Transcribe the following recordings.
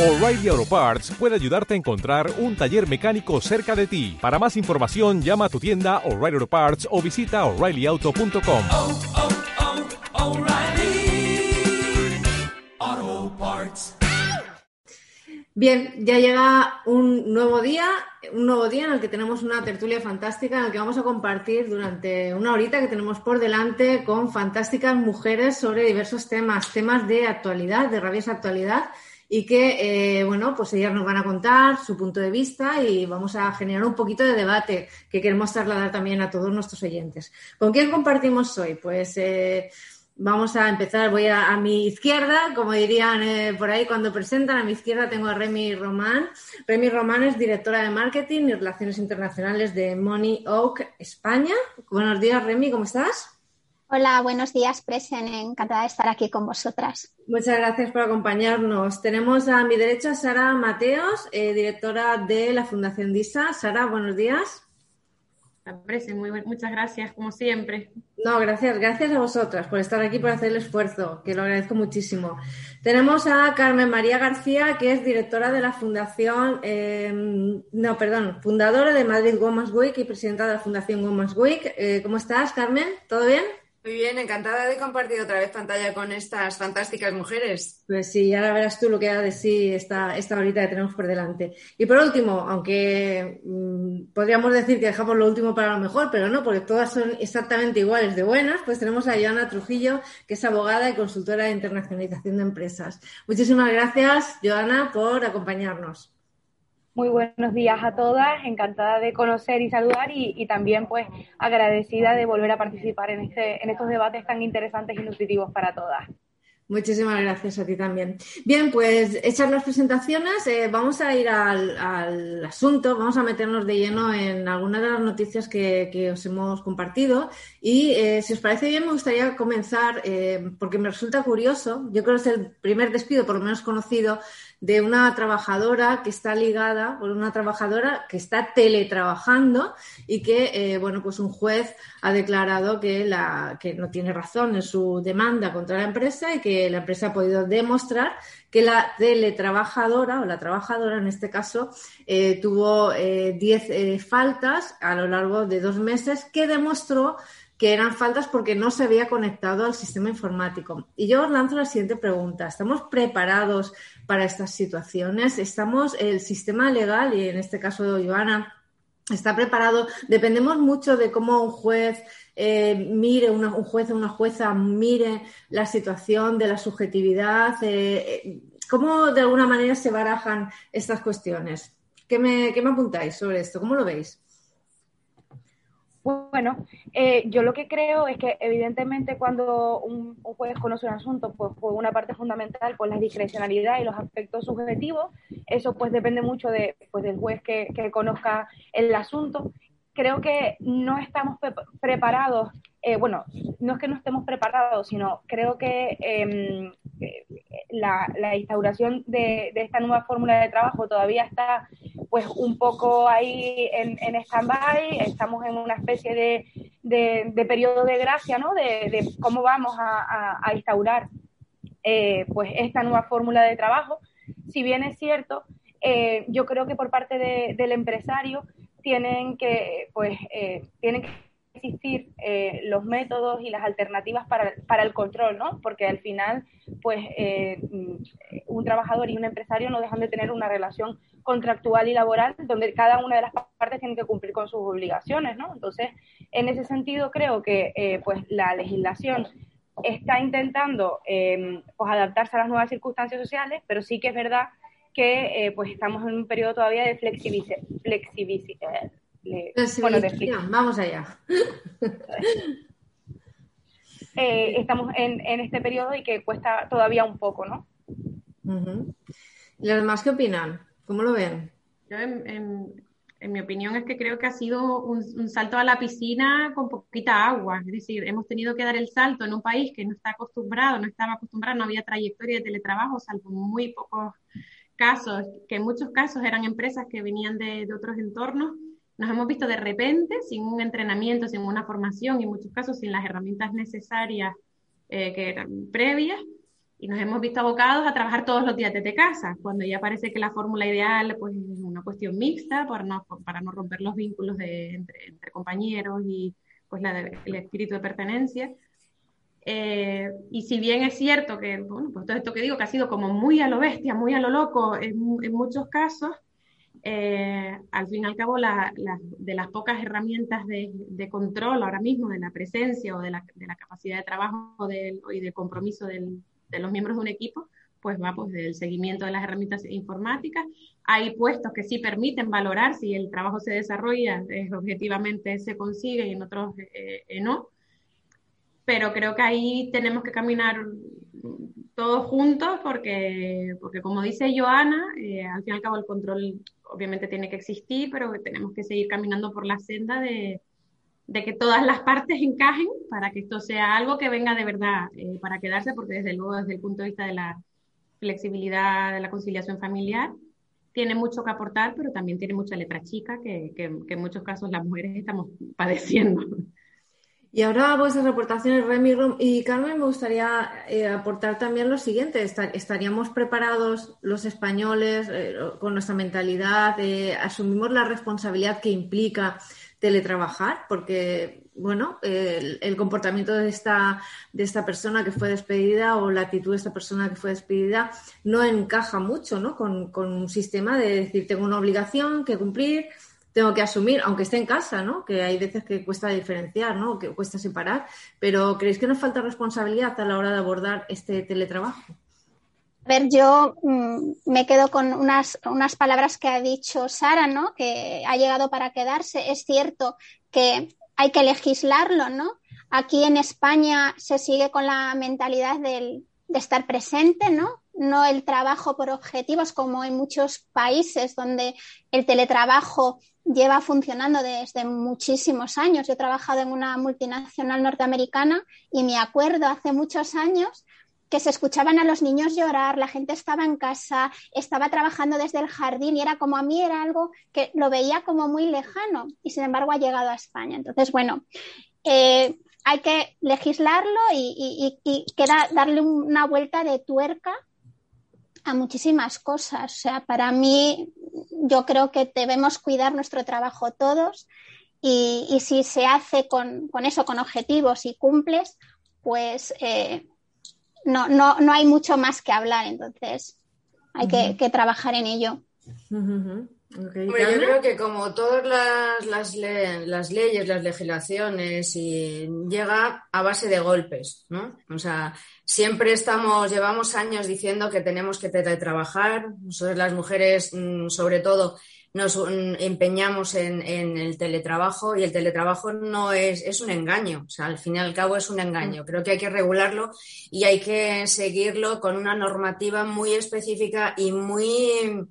O'Reilly Auto Parts puede ayudarte a encontrar un taller mecánico cerca de ti. Para más información, llama a tu tienda O'Reilly Auto Parts o visita oreillyauto.com. oh, oh, Parts. Bien, ya llega un nuevo día, un nuevo día en el que tenemos una tertulia fantástica en el que vamos a compartir durante una horita que tenemos por delante con fantásticas mujeres sobre diversos temas, temas de actualidad, de rabiosa actualidad y que, eh, bueno, pues ellas nos van a contar su punto de vista y vamos a generar un poquito de debate que queremos trasladar también a todos nuestros oyentes. ¿Con quién compartimos hoy? Pues eh, vamos a empezar, voy a, a mi izquierda, como dirían eh, por ahí cuando presentan, a mi izquierda tengo a Remy Román. Remy Román es directora de Marketing y Relaciones Internacionales de Money Oak España. Buenos días, Remy, ¿cómo estás? Hola, buenos días, Presen. Encantada de estar aquí con vosotras. Muchas gracias por acompañarnos. Tenemos a mi derecha a Sara Mateos, eh, directora de la Fundación DISA. Sara, buenos días. Presen, muy buen- muchas gracias, como siempre. No, gracias, gracias a vosotras por estar aquí, por hacer el esfuerzo, que lo agradezco muchísimo. Tenemos a Carmen María García, que es directora de la Fundación, eh, no, perdón, fundadora de Madrid Women's Week y presidenta de la Fundación Women's Week. Eh, ¿Cómo estás, Carmen? ¿Todo bien? Muy bien, encantada de compartir otra vez pantalla con estas fantásticas mujeres. Pues sí, ahora verás tú lo que da de sí esta, esta horita que tenemos por delante. Y por último, aunque mm, podríamos decir que dejamos lo último para lo mejor, pero no, porque todas son exactamente iguales de buenas, pues tenemos a Joana Trujillo, que es abogada y consultora de internacionalización de empresas. Muchísimas gracias, Joana, por acompañarnos. Muy buenos días a todas, encantada de conocer y saludar y, también pues agradecida de volver a participar en, este, en estos debates tan interesantes y nutritivos para todas. Muchísimas gracias a ti también. Bien, pues hechas las presentaciones, eh, vamos a ir al, asunto, vamos a meternos de lleno en algunas de las noticias que, que os hemos compartido y eh, si os parece bien me gustaría comenzar eh, porque me resulta curioso, yo creo que es el primer despido por lo menos conocido de una trabajadora que está ligada, por una trabajadora que está teletrabajando y que, eh, bueno, pues un juez ha declarado que, la, que no tiene razón en su demanda contra la empresa y que la empresa ha podido demostrar que la teletrabajadora o la trabajadora en este caso eh, tuvo 10 eh, faltas a lo largo de dos meses que demostró que eran faltas porque no se había conectado al sistema informático. Y yo os lanzo la siguiente pregunta. ¿Estamos preparados para estas situaciones? ¿Estamos, el sistema legal, y en este caso Joana, está preparado? Dependemos mucho de cómo un juez eh, mire, una, un juez o una jueza mire la situación de la subjetividad. Eh, ¿Cómo de alguna manera se barajan estas cuestiones? ¿Qué me, qué me apuntáis sobre esto? ¿Cómo lo veis? Bueno, eh, yo lo que creo es que evidentemente cuando un, juez conoce un asunto, pues por una parte fundamental, pues la discrecionalidad y los aspectos subjetivos, eso pues depende mucho de, pues, del juez que, que conozca el asunto. Creo que no estamos pre preparados, eh, bueno, no es que no estemos preparados, sino creo que eh, la, la, instauración de, de, esta nueva fórmula de trabajo todavía está pues un poco ahí en, en stand-by, estamos en una especie de, de, periodo de gracia, ¿no? De, de cómo vamos a, a, a instaurar eh, pues esta nueva fórmula de trabajo. Si bien es cierto, eh, yo creo que por parte del empresario tienen que, pues, eh, tienen que existir eh, los métodos y las alternativas para, para, el control, ¿no? Porque al final, pues, eh, un trabajador y un empresario no dejan de tener una relación contractual y laboral donde cada una de las partes tiene que cumplir con sus obligaciones, ¿no? Entonces, en ese sentido, creo que, eh, pues, la legislación está intentando, eh, pues, adaptarse a las nuevas circunstancias sociales, pero sí que es verdad que, eh, pues, estamos en un periodo todavía de flexibilización. Le, bueno, Vamos allá. eh, estamos en, en, este periodo y que cuesta todavía un poco, ¿no? Uh -huh. ¿Y los demás qué opinan? ¿Cómo lo ven? Yo, en, en, en, mi opinión, es que creo que ha sido un, un, salto a la piscina con poquita agua. Es decir, hemos tenido que dar el salto en un país que no está acostumbrado, no estaba acostumbrado, no había trayectoria de teletrabajo, salvo muy pocos casos, que en muchos casos eran empresas que venían de, de otros entornos nos hemos visto de repente sin un entrenamiento, sin una formación y en muchos casos sin las herramientas necesarias eh, que eran previas, y nos hemos visto abocados a trabajar todos los días desde casa, cuando ya parece que la fórmula ideal pues, es una cuestión mixta para no, para no romper los vínculos de, entre, entre, compañeros y pues, la el espíritu de pertenencia. Eh, y si bien es cierto que, bueno, pues todo esto que digo, que ha sido como muy a lo bestia, muy a lo loco en, en muchos casos, eh, al fin y al cabo, la, la, de las pocas herramientas de, de, control ahora mismo de la presencia o de la, de la capacidad de trabajo del, y de compromiso del, de los miembros de un equipo, pues va pues del seguimiento de las herramientas informáticas. Hay puestos que sí permiten valorar si el trabajo se desarrolla, eh, objetivamente se consigue y en otros eh, eh, no. Pero creo que ahí tenemos que caminar todos juntos porque, porque como dice Joana, eh, al fin y al cabo el control obviamente tiene que existir, pero tenemos que seguir caminando por la senda de, de que todas las partes encajen para que esto sea algo que venga de verdad eh, para quedarse, porque desde luego desde el punto de vista de la flexibilidad de la conciliación familiar, tiene mucho que aportar, pero también tiene mucha letra chica que, que, que en muchos casos las mujeres estamos padeciendo. Y ahora vuestras reportaciones, Remy y Carmen, me gustaría eh, aportar también lo siguiente. ¿Estaríamos preparados los españoles eh, con nuestra mentalidad? Eh, ¿Asumimos la responsabilidad que implica teletrabajar? Porque, bueno, el, el, comportamiento de esta, de esta persona que fue despedida o la actitud de esta persona que fue despedida no encaja mucho ¿no? con, con un sistema de decir, tengo una obligación que cumplir tengo que asumir, aunque esté en casa, ¿no? Que hay veces que cuesta diferenciar, ¿no? Que cuesta separar, pero ¿creéis que nos falta responsabilidad a la hora de abordar este teletrabajo? A ver, yo mmm, me quedo con unas, unas palabras que ha dicho Sara, ¿no? Que ha llegado para quedarse. Es cierto que hay que legislarlo, ¿no? Aquí en España se sigue con la mentalidad del, de estar presente, ¿no? No el trabajo por objetivos como en muchos países donde el teletrabajo lleva funcionando desde muchísimos años. Yo he trabajado en una multinacional norteamericana y me acuerdo hace muchos años que se escuchaban a los niños llorar, la gente estaba en casa, estaba trabajando desde el jardín y era como a mí era algo que lo veía como muy lejano y sin embargo ha llegado a España. Entonces, bueno, eh, hay que legislarlo y, y, queda darle una vuelta de tuerca a muchísimas cosas. O sea, para mí, yo creo que debemos cuidar nuestro trabajo todos y, y si se hace con, con, eso, con objetivos y cumples, pues eh, no, no, no, hay mucho más que hablar. Entonces, hay uh -huh. que, que, trabajar en ello. Uh -huh. Okay. Hombre, yo creo que como todas las, las, le las, leyes, las legislaciones, y llega a base de golpes, ¿no? O sea, siempre estamos, llevamos años diciendo que tenemos que teletrabajar, nosotros las mujeres, mm, sobre todo, nos empeñamos en, en, el teletrabajo y el teletrabajo no es, es un engaño, o sea, al fin y al cabo es un engaño. Creo que hay que regularlo y hay que seguirlo con una normativa muy específica y muy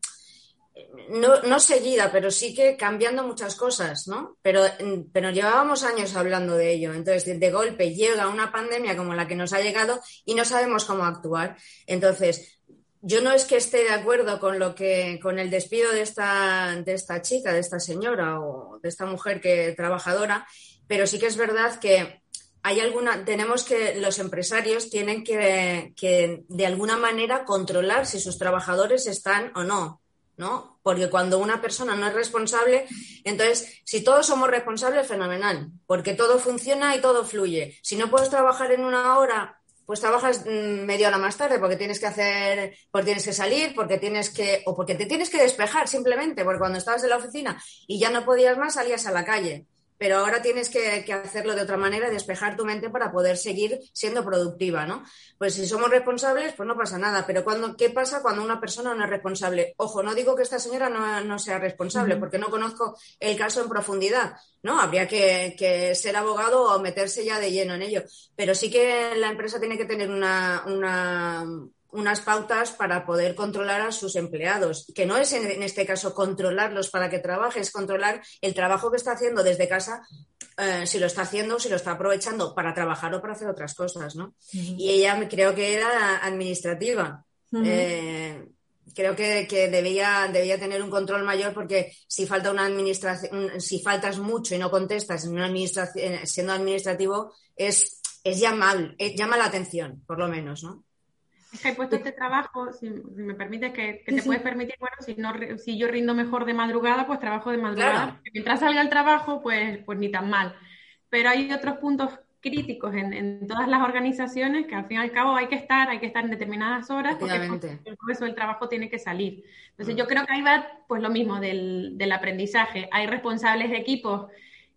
no, no, seguida, pero sí que cambiando muchas cosas, ¿no? Pero, pero llevábamos años hablando de ello. Entonces, de golpe llega una pandemia como la que nos ha llegado y no sabemos cómo actuar. Entonces, yo no es que esté de acuerdo con lo que, con el despido de esta, de esta chica, de esta señora o de esta mujer que trabajadora, pero sí que es verdad que hay alguna, tenemos que, los empresarios tienen que, que de alguna manera controlar si sus trabajadores están o no ¿no? Porque cuando una persona no es responsable, entonces, si todos somos responsables, fenomenal, porque todo funciona y todo fluye. Si no puedes trabajar en una hora, pues trabajas media hora más tarde porque tienes que hacer, porque tienes que salir, porque tienes que, o porque te tienes que despejar simplemente, porque cuando estabas en la oficina y ya no podías más, salías a la calle pero ahora tienes que, que, hacerlo de otra manera, despejar tu mente para poder seguir siendo productiva, ¿no? Pues si somos responsables, pues no pasa nada, pero cuando, ¿qué pasa cuando una persona no es responsable? Ojo, no digo que esta señora no, no sea responsable, uh -huh. porque no conozco el caso en profundidad, ¿no? Habría que, que, ser abogado o meterse ya de lleno en ello, pero sí que la empresa tiene que tener una, una unas pautas para poder controlar a sus empleados, que no es en, este caso controlarlos para que trabaje, es controlar el trabajo que está haciendo desde casa, eh, si lo está haciendo, si lo está aprovechando para trabajar o para hacer otras cosas, ¿no? Uh -huh. Y ella creo que era administrativa. Uh -huh. eh, creo que, que, debía, debía tener un control mayor porque si falta una administración, si faltas mucho y no contestas en una administración, siendo administrativo, es, es llamable, llama la atención, por lo menos, ¿no? Es que hay puestos de trabajo, si, si me permites, que, que te puedes permitir, bueno, si, no, si yo rindo mejor de madrugada, pues trabajo de madrugada. Claro. Mientras salga el trabajo, pues, pues ni tan mal. Pero hay otros puntos críticos en, en todas las organizaciones que al fin y al cabo hay que estar, hay que estar en determinadas horas porque el grueso del trabajo tiene que salir. Entonces yo creo que ahí va pues lo mismo del, del aprendizaje. Hay responsables de equipos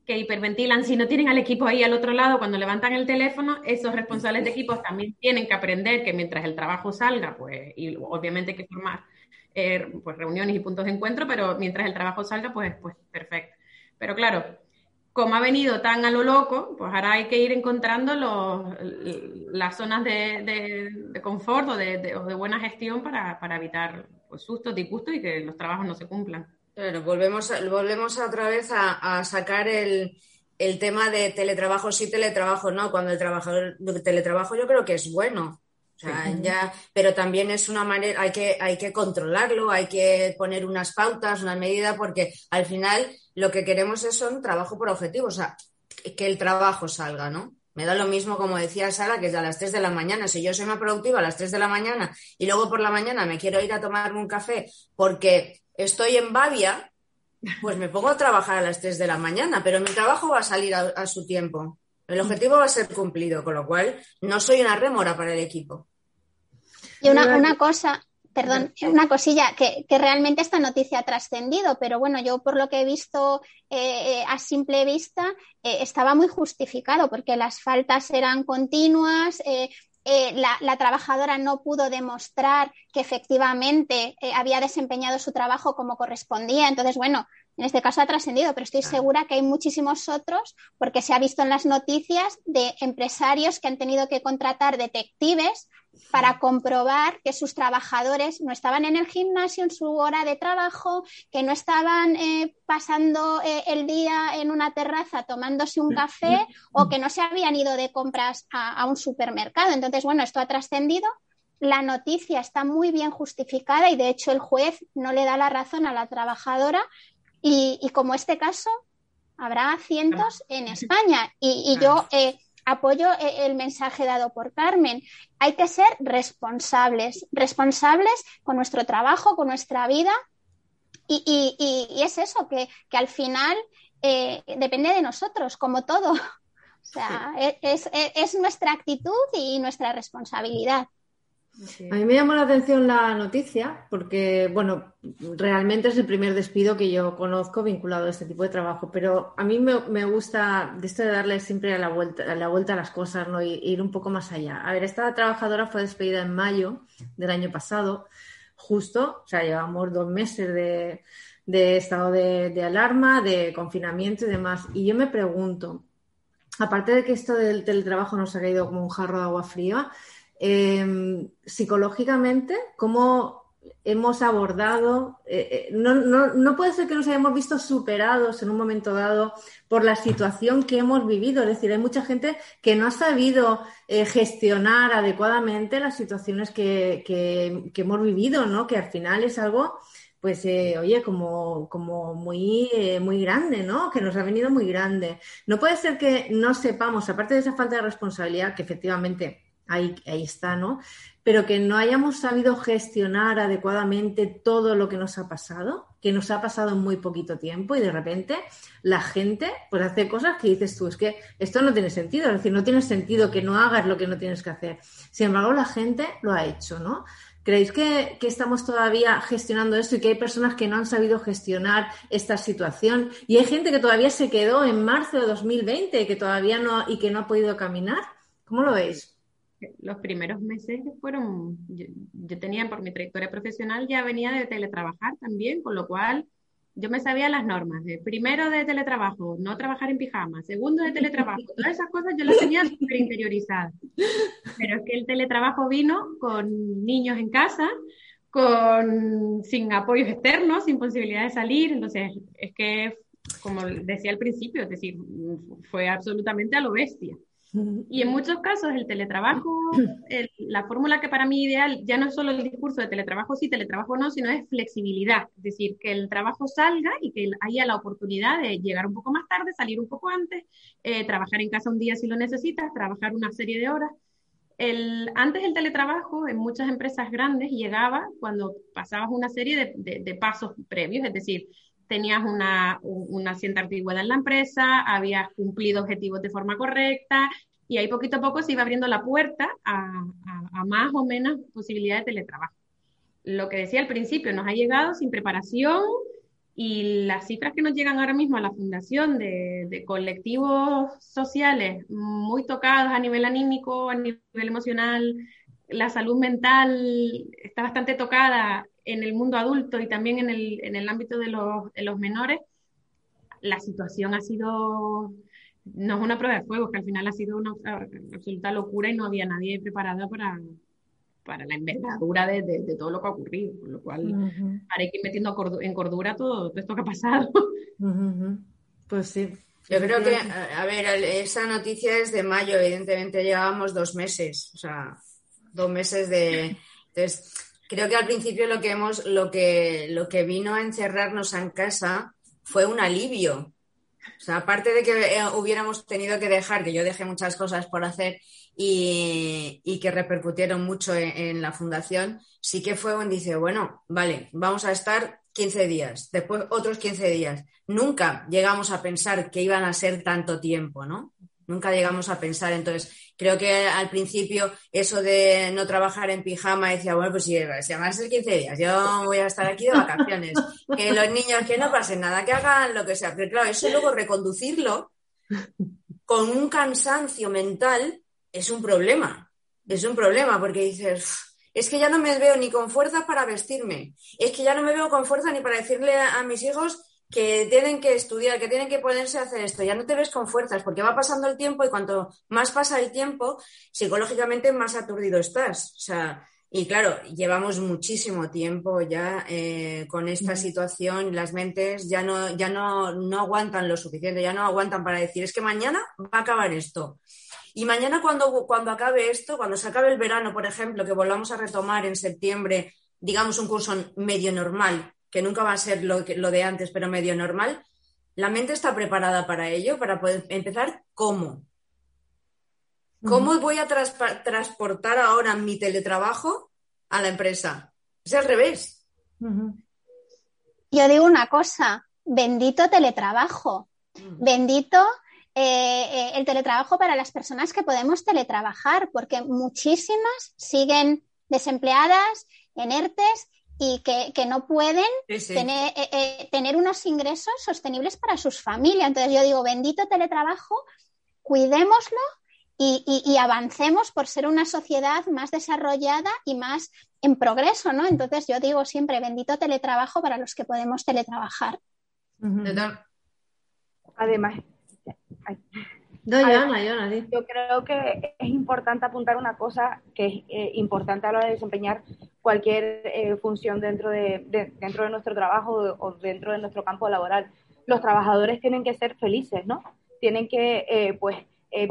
que hiperventilan si no tienen al equipo ahí al otro lado cuando levantan el teléfono, esos responsables de equipos también tienen que aprender que mientras el trabajo salga, pues, y obviamente hay que formar eh, pues reuniones y puntos de encuentro, pero mientras el trabajo salga, pues, pues perfecto. Pero claro, como ha venido tan a lo loco, pues ahora hay que ir encontrando los, las zonas de, de- confort o de, de buena gestión para, para evitar pues, sustos, disgustos y que los trabajos no se cumplan. Claro, volvemos, a- volvemos a otra vez a, a sacar el, el tema de teletrabajo sí, teletrabajo no. Cuando el trabajador el teletrabajo yo creo que es bueno. O sea, ya, pero también es una manera, hay que, hay que controlarlo, hay que poner unas pautas, una medida, porque al final lo que queremos es un trabajo por objetivo, o sea, que el trabajo salga, ¿no? Me da lo mismo, como decía Sara, que es a las 3 de la mañana. Si yo soy más productiva a las 3 de la mañana y luego por la mañana me quiero ir a tomarme un café porque estoy en Bavia, pues me pongo a trabajar a las 3 de la mañana, pero mi trabajo va a salir a, a su tiempo. El objetivo va a ser cumplido, con lo cual no soy una rémora para el equipo. Y una, una cosa, perdón, una cosilla, que, que realmente esta noticia ha trascendido, pero bueno, yo por lo que he visto eh, eh, a simple vista, eh, estaba muy justificado porque las faltas eran continuas. eh, eh, la, la trabajadora no pudo demostrar que efectivamente eh, había desempeñado su trabajo como correspondía. Entonces, bueno, en este caso ha trascendido, pero estoy segura que hay muchísimos otros, porque se ha visto en las noticias de empresarios que han tenido que contratar detectives para comprobar que sus trabajadores no estaban en el gimnasio en su hora de trabajo, que no estaban eh, pasando eh, el día en una terraza tomándose un café o que no se habían ido de compras a, a un supermercado. Entonces, bueno, esto ha trascendido. La noticia está muy bien justificada y, de hecho, el juez no le da la razón a la trabajadora. Y, y como este caso, habrá cientos en España. Y, y yo eh, apoyo eh, el mensaje dado por Carmen. Hay que ser responsables, responsables con nuestro trabajo, con nuestra vida. Y, y- y- y es eso, que, que al final eh, depende de nosotros, como todo. O sea, e- es, es- es nuestra actitud y nuestra responsabilidad. A mí me llamó la atención la noticia porque, bueno, realmente es el primer despido que yo conozco vinculado a este tipo de trabajo, pero a mí me, gusta esto de darle siempre a la vuelta, a la vuelta a las cosas, ¿no? Y ir un poco más allá. A ver, esta trabajadora fue despedida en mayo del año pasado, justo, o sea, llevamos dos meses de, estado de, de alarma, de confinamiento y demás. Y yo me pregunto, aparte de que esto del teletrabajo nos ha caído como un jarro de agua fría, eh, psicológicamente, ¿cómo hemos abordado? eh, eh, no, no, no puede ser que nos hayamos visto superados en un momento dado por la situación que hemos vivido. Es decir, hay mucha gente que no ha sabido eh, gestionar adecuadamente las situaciones que, que- que hemos vivido, ¿no? Que al final es algo pues oye, como, como muy, muy grande, ¿no? Que nos ha venido muy grande. No puede ser que no sepamos, aparte de esa falta de responsabilidad, que efectivamente ahí, está, ¿no? Pero que no hayamos sabido gestionar adecuadamente todo lo que nos ha pasado, que nos ha pasado en muy poquito tiempo y de repente la gente pues hace cosas que dices tú, es que esto no tiene sentido, es decir, no tiene sentido que no hagas lo que no tienes que hacer. Sin embargo, la gente lo ha hecho, ¿no? ¿Creéis que, que estamos todavía gestionando esto y que hay personas que no han sabido gestionar esta situación? Y hay gente que todavía se quedó en marzo de 2020 y que todavía no, y que no ha podido caminar. ¿Cómo lo veis? Los primeros meses fueron, yo, yo tenía por mi trayectoria profesional, ya venía de teletrabajar también, con lo cual yo me sabía las normas. De primero de teletrabajo, no trabajar en pijama. Segundo de teletrabajo, todas esas cosas yo las tenía súper interiorizadas. Pero es que el teletrabajo vino con niños en casa, con, sin apoyos externos, sin posibilidad de salir. Entonces, es que, como decía al principio, es decir, fue absolutamente a lo bestia. Y en muchos casos el teletrabajo, el- la fórmula que para mí ideal ya no es solo el discurso de teletrabajo sí, teletrabajo no, sino es flexibilidad. Es decir, que el trabajo salga y que haya la oportunidad de llegar un poco más tarde, salir un poco antes, eh, trabajar en casa un día si lo necesitas, trabajar una serie de horas. el, antes el teletrabajo en muchas empresas grandes llegaba cuando pasabas una serie de, de- de pasos previos, es decir, tenías una, un- una cierta antigüedad en la empresa, habías cumplido objetivos de forma correcta y ahí poquito a poco se iba abriendo la puerta a, a- a más o menos posibilidades de teletrabajo. Lo que decía al principio, nos ha llegado sin preparación y las cifras que nos llegan ahora mismo a la fundación de, de colectivos sociales muy tocados a nivel anímico, a nivel emocional, la salud mental está bastante tocada en el mundo adulto y también en el, en el ámbito de los, de los menores. La situación ha sido, no es una prueba de fuego, que al final ha sido una absoluta locura y no había nadie preparado para, para la envergadura de, de- de todo lo que ha ocurrido, con lo cual hay que ir metiendo cordu- en cordura todo, todo esto que ha pasado. Pues sí. Yo creo que, a ver, esa noticia es de mayo, evidentemente llevábamos dos meses, o sea, dos meses de... Entonces, creo que al principio lo que hemos, lo que, vino a encerrarnos en casa fue un alivio. O sea, aparte de que eh, hubiéramos tenido que dejar, que yo dejé muchas cosas por hacer y, y que repercutieron mucho en, en la fundación, sí que fue un dice, bueno, vale, vamos a estar 15 días, después otros 15 días. Nunca llegamos a pensar que iban a ser tanto tiempo, ¿no? Nunca llegamos a pensar. Entonces, creo que al principio eso de no trabajar en pijama, decía, bueno, pues si, si van a ser 15 días, yo voy a estar aquí de vacaciones. Que los niños, que no pase nada, que hagan lo que sea. Pero claro, eso luego reconducirlo con un cansancio mental es un problema. Es un problema porque dices, "Uf, es que ya no me veo ni con fuerza para vestirme. Es que ya no me veo con fuerza ni para decirle a mis hijos que tienen que estudiar, que tienen que ponerse a hacer esto. Ya no te ves con fuerzas porque va pasando el tiempo y cuanto más pasa el tiempo, psicológicamente más aturdido estás. O sea, y claro, llevamos muchísimo tiempo ya eh, con esta situación, las mentes ya no, ya no, no aguantan lo suficiente, ya no aguantan para decir, es que mañana va a acabar esto. Y mañana cuando, cuando acabe esto, cuando se acabe el verano, por ejemplo, que volvamos a retomar en septiembre, digamos, un curso medio normal, que nunca va a ser lo, que- lo de antes, pero medio normal, la mente está preparada para ello, para poder empezar cómo. ¿Cómo voy a transportar ahora mi teletrabajo a la empresa? Es al revés. Yo digo una cosa, bendito teletrabajo, bendito eh, eh, el teletrabajo para las personas que podemos teletrabajar, porque muchísimas siguen desempleadas, en ERTES y que, que no pueden Sí, sí. tener, eh, eh, tener unos ingresos sostenibles para sus familias. Entonces yo digo, bendito teletrabajo, cuidémoslo y, y- y avancemos por ser una sociedad más desarrollada y más en progreso, ¿no? Entonces yo digo siempre, bendito teletrabajo para los que podemos teletrabajar. Además, ay, No, Joana, Joana, di. yo creo que es importante apuntar una cosa que es eh, importante a la hora de desempeñar cualquier eh, función dentro de, de- dentro de nuestro trabajo o, o dentro de nuestro campo laboral. Los trabajadores tienen que ser felices, ¿no? Tienen que, eh, pues, eh,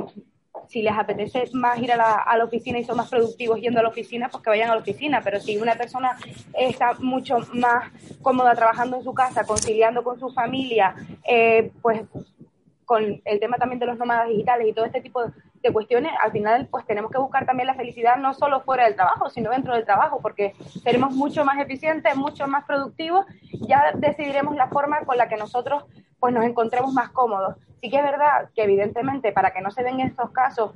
si les apetece más ir a la, a la oficina y son más productivos yendo a la oficina, pues que vayan a la oficina. Pero si una persona está mucho más cómoda trabajando en su casa, conciliando con su familia, eh, pues con el tema también de los nómadas digitales y todo este tipo de cuestiones, al final pues tenemos que buscar también la felicidad no solo fuera del trabajo, sino dentro del trabajo, porque seremos mucho más eficientes, mucho más productivos, ya decidiremos la forma con la que nosotros pues nos encontremos más cómodos. Sí que es verdad que evidentemente para que no se den estos casos,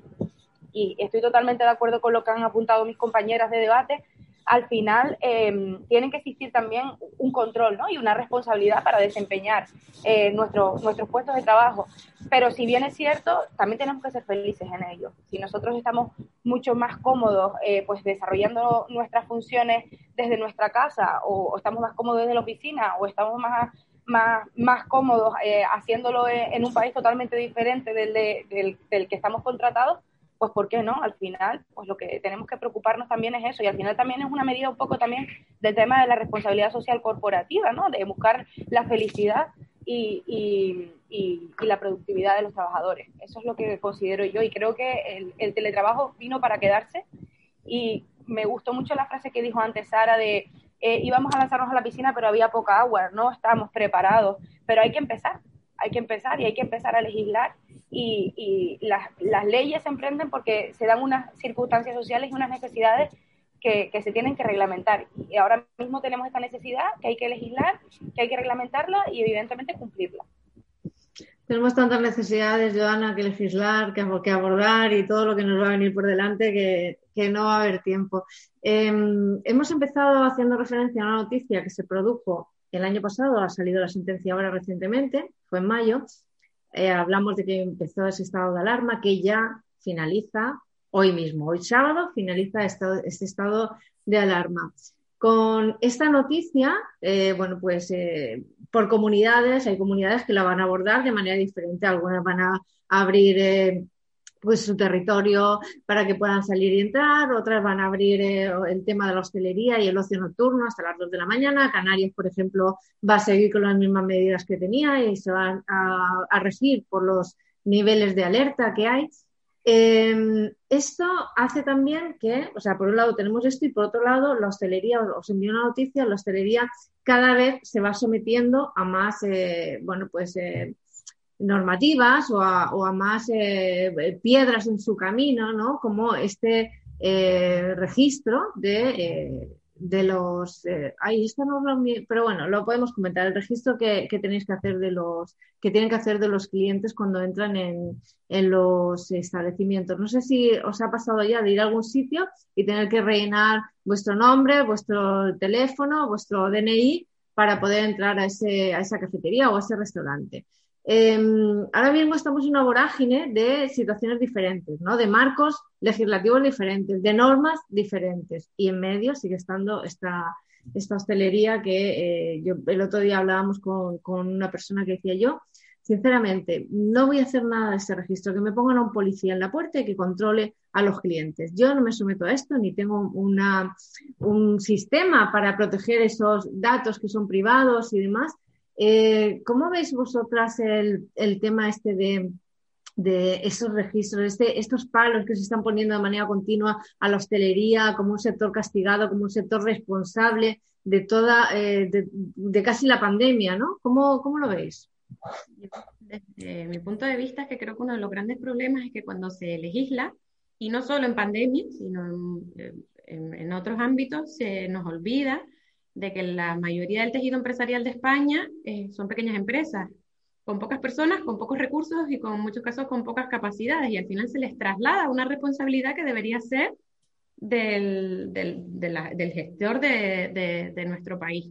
y estoy totalmente de acuerdo con lo que han apuntado mis compañeras de debate, al final eh, tienen que existir también un control ¿no? y una responsabilidad para desempeñar eh, nuestro- nuestros puestos de trabajo. Pero si bien es cierto, también tenemos que ser felices en ello. Si nosotros estamos mucho más cómodos eh, pues desarrollando nuestras funciones desde nuestra casa o, estamos más cómodos desde la oficina o estamos más, más, más cómodos eh, haciéndolo en, en un país totalmente diferente del, de- del, del que estamos contratados, pues ¿por qué no? Al final, pues lo que tenemos que preocuparnos también es eso y al final también es una medida un poco también del tema de la responsabilidad social corporativa, ¿no? De buscar la felicidad y, y- y- la productividad de los trabajadores. Eso es lo que considero yo y creo que el, el teletrabajo vino para quedarse y me gustó mucho la frase que dijo antes Sara de eh, íbamos a lanzarnos a la piscina pero había poca agua, no estábamos preparados, pero hay que empezar, hay que empezar y hay que empezar a legislar y, y las, las leyes se emprenden porque se dan unas circunstancias sociales y unas necesidades que, que, se tienen que reglamentar. Y ahora mismo tenemos esta necesidad que hay que legislar, que hay que reglamentarla y evidentemente cumplirla. Tenemos tantas necesidades, Joana, que legislar, que, que, abordar y todo lo que nos va a venir por delante que, que no va a haber tiempo. Eh, hemos empezado haciendo referencia a una noticia que se produjo el año pasado, ha salido la sentencia ahora recientemente, fue en mayo. Eh, hablamos de que empezó ese estado de alarma que ya finaliza hoy mismo, hoy sábado finaliza este, estado de alarma. Con esta noticia, eh, bueno, pues eh, por comunidades, hay comunidades que la van a abordar de manera diferente. Algunas van a abrir pues su territorio para que puedan salir y entrar, otras van a abrir eh, el tema de la hostelería y el ocio nocturno hasta las 2 de la mañana. Canarias, por ejemplo, va a seguir con las mismas medidas que tenía y se van a, a regir por los niveles de alerta que hay. Eh, esto hace también que, o sea, por un lado tenemos esto y por otro lado la hostelería, os envío una noticia, la hostelería cada vez se va sometiendo a más, eh, bueno, pues eh, normativas o a, o a más eh, piedras en su camino, ¿no? Como este eh, registro de, eh, de los. ahí esto no lo, pero bueno, lo podemos comentar. El registro que, que, tenéis que hacer de los que tienen que hacer de los clientes cuando entran en, en los establecimientos. No sé si os ha pasado ya de ir a algún sitio y tener que rellenar vuestro nombre, vuestro teléfono, vuestro DNI para poder entrar a, ese, a esa cafetería o a ese restaurante. Eh, ahora mismo estamos en una vorágine de situaciones diferentes, ¿no? De marcos legislativos diferentes, de normas diferentes. Y en medio sigue estando esta, esta hostelería que eh, yo, el otro día hablábamos con, con, una persona que decía yo, sinceramente, no voy a hacer nada de ese registro, que me pongan a un policía en la puerta y que controle a los clientes. Yo no me someto a esto, ni tengo una, un sistema para proteger esos datos que son privados y demás. Eh, ¿Cómo veis vosotras el, el tema este de, de, esos registros, este, estos palos que se están poniendo de manera continua a la hostelería como un sector castigado, como un sector responsable de toda, eh, de, casi la pandemia, ¿no? ¿Cómo, cómo lo veis? Desde mi punto de vista es que creo que uno de los grandes problemas es que cuando se legisla, y no solo en pandemia, sino en, en, en otros ámbitos, se nos olvida de que la mayoría del tejido empresarial de España eh, son pequeñas empresas, con pocas personas, con pocos recursos y con muchos casos con pocas capacidades, y al final se les traslada una responsabilidad que debería ser del, del, del gestor de, de, nuestro país.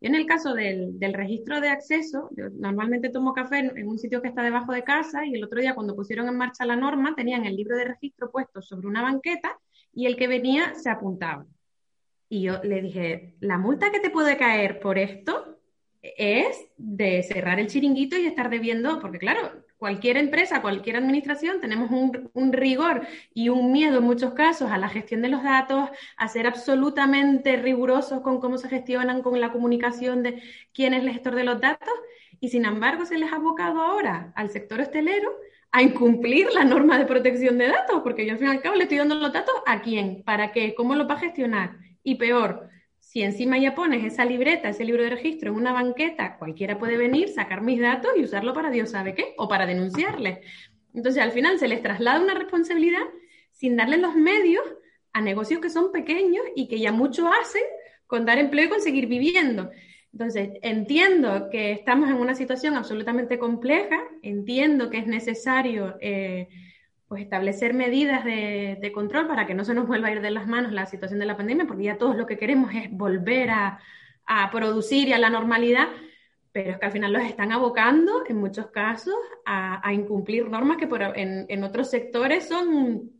Y en el caso del, del registro de acceso, yo normalmente tomo café en, un sitio que está debajo de casa y el otro día cuando pusieron en marcha la norma tenían el libro de registro puesto sobre una banqueta y el que venía se apuntaba. Y yo le dije, la multa que te puede caer por esto es de cerrar el chiringuito y estar debiendo, porque claro, cualquier empresa, cualquier administración, tenemos un, rigor y un miedo en muchos casos a la gestión de los datos, a ser absolutamente rigurosos con cómo se gestionan, con la comunicación de quién es el gestor de los datos, y sin embargo se les ha abocado ahora al sector hostelero a incumplir la norma de protección de datos, porque yo al fin y al cabo le estoy dando los datos a quién, para qué, cómo lo va a gestionar. Y peor, si encima ya pones esa libreta, ese libro de registro en una banqueta, cualquiera puede venir, sacar mis datos y usarlo para Dios sabe qué, o para denunciarles. Entonces, al final se les traslada una responsabilidad sin darle los medios a negocios que son pequeños y que ya mucho hacen con dar empleo y conseguir viviendo. Entonces, entiendo que estamos en una situación absolutamente compleja, entiendo que es necesario eh, pues establecer medidas de, de, control para que no se nos vuelva a ir de las manos la situación de la pandemia, porque ya todos lo que queremos es volver a, a producir y a la normalidad, pero es que al final los están abocando, en muchos casos, a, a incumplir normas que por, en, en, otros sectores son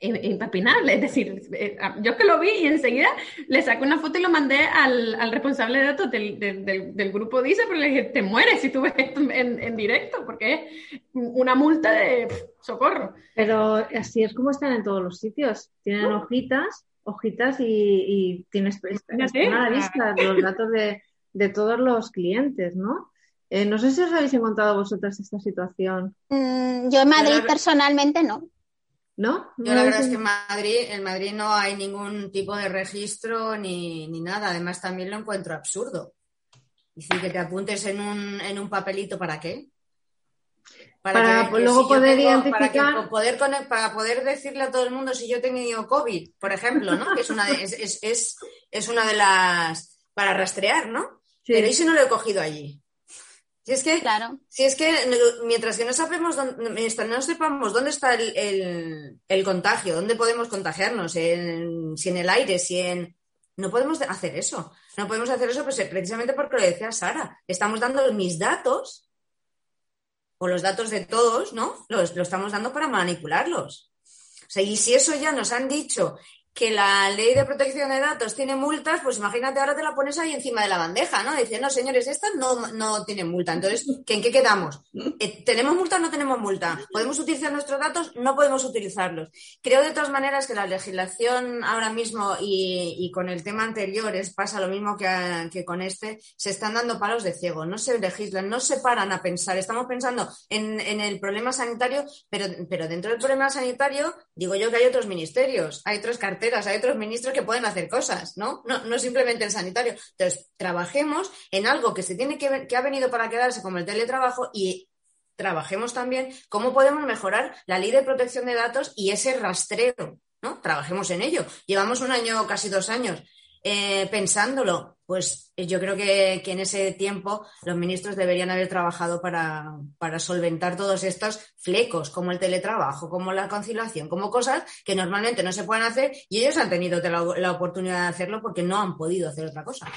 impapinables. Es decir, eh, yo que lo vi y enseguida le saqué una foto y lo mandé al, al responsable de datos del, del, del, grupo DICE, pero le dije, te mueres si tú ves esto en, en directo, porque es una multa de socorro. Pero así es como están en todos los sitios. Tienen ¿no? hojitas, hojitas y, y tienes a la vista los datos de, de, todos los clientes, ¿no? Eh, no sé si os habéis encontrado vosotras esta situación. Mm, yo en Madrid Pero, personalmente no. ¿No? Yo la verdad es que en Madrid, en Madrid no hay ningún tipo de registro ni, ni nada. Además, también lo encuentro absurdo. Decir que te apuntes en un, en un papelito, ¿para qué? Para luego yo poder tengo- identificar- Para, que poder, para poder decirle a todo el mundo si yo he tenido COVID, por ejemplo, ¿no? Que es una de, es, es, es, es una de las... para rastrear, ¿no? Sí. Pero ¿y si no lo he cogido allí? Si es que, Claro. si es que mientras que no sabemos dónde, mientras no sepamos dónde está el, el- el contagio, dónde podemos contagiarnos, en- si en el aire, si en... No podemos de- hacer eso. No podemos hacer eso pues, precisamente porque lo decía Sara. Estamos dando mis datos o los datos de todos, ¿no? Los, lo estamos dando para manipularlos. O sea, y si eso ya nos han dicho que la ley de protección de datos tiene multas, pues imagínate ahora te la pones ahí encima de la bandeja, ¿no? Dice, no, señores, esta no, no tiene multa. Entonces, ¿que ¿en qué quedamos? Eh, ¿Tenemos multa o no tenemos multa? ¿Podemos utilizar nuestros datos? No podemos utilizarlos. Creo de todas maneras que la legislación ahora mismo y, con el tema anterior es, pasa lo mismo que, que con este, se están dando palos de ciego, no se legislan, no se paran a pensar. Estamos pensando en, en el problema sanitario, pero, pero dentro del problema sanitario, digo yo que hay otros ministerios, hay otras carteras, hay otros ministros que pueden hacer cosas, ¿no? No, no simplemente el sanitario. Entonces, trabajemos en algo que se tiene que, que ha venido para quedarse como el teletrabajo y trabajemos también cómo podemos mejorar la ley de protección de datos y ese rastreo, ¿no? Trabajemos en ello. Llevamos un año, casi dos años, eh, pensándolo. Pues eh, yo creo que, en ese tiempo los ministros deberían haber trabajado para, solventar todos estos flecos, como el teletrabajo, como la conciliación, como cosas que normalmente no se pueden hacer y ellos han tenido la oportunidad de hacerlo porque no han podido hacer otra cosa.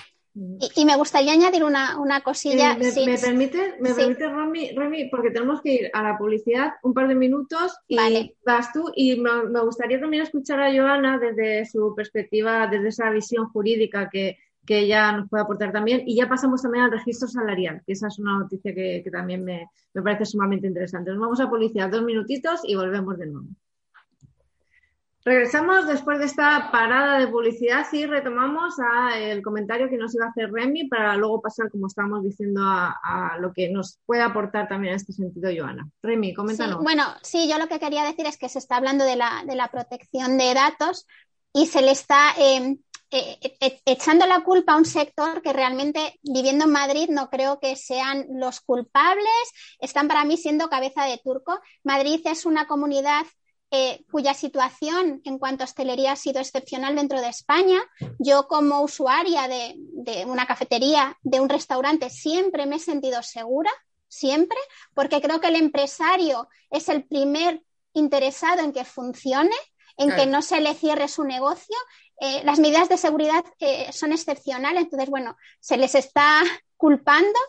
Y, y me gustaría añadir una, una cosilla. Eh, me, sí, me permite, me sí. permite Rami, Rami, porque tenemos que ir a la publicidad un par de minutos y Vale. vas tú. Y me, me gustaría también escuchar a Joana desde su perspectiva, desde esa visión jurídica que, que ella nos puede aportar también. Y ya pasamos también al registro salarial, que esa es una noticia que, que también me, me parece sumamente interesante. Nos vamos a publicidad dos minutitos y volvemos de nuevo. Regresamos después de esta parada de publicidad y retomamos a el comentario que nos iba a hacer Remy para luego pasar, como estábamos diciendo, a, lo que nos puede aportar también en este sentido Joana. Remy, coméntanos. bueno, sí, yo lo que quería decir es que se está hablando de la, de la protección de datos y se le está eh, eh, eh, echando la culpa a un sector que realmente, viviendo en Madrid, no creo que sean los culpables, están para mí siendo cabeza de turco. Madrid es una comunidad eh, cuya situación en cuanto a hostelería ha sido excepcional dentro de España. Yo como usuaria de, de una cafetería, de un restaurante, siempre me he sentido segura, siempre, porque creo que el empresario es el primer interesado en que funcione, en Claro. que no se le cierre su negocio. Eh, las medidas de seguridad eh, son excepcionales, entonces, bueno, se les está culpando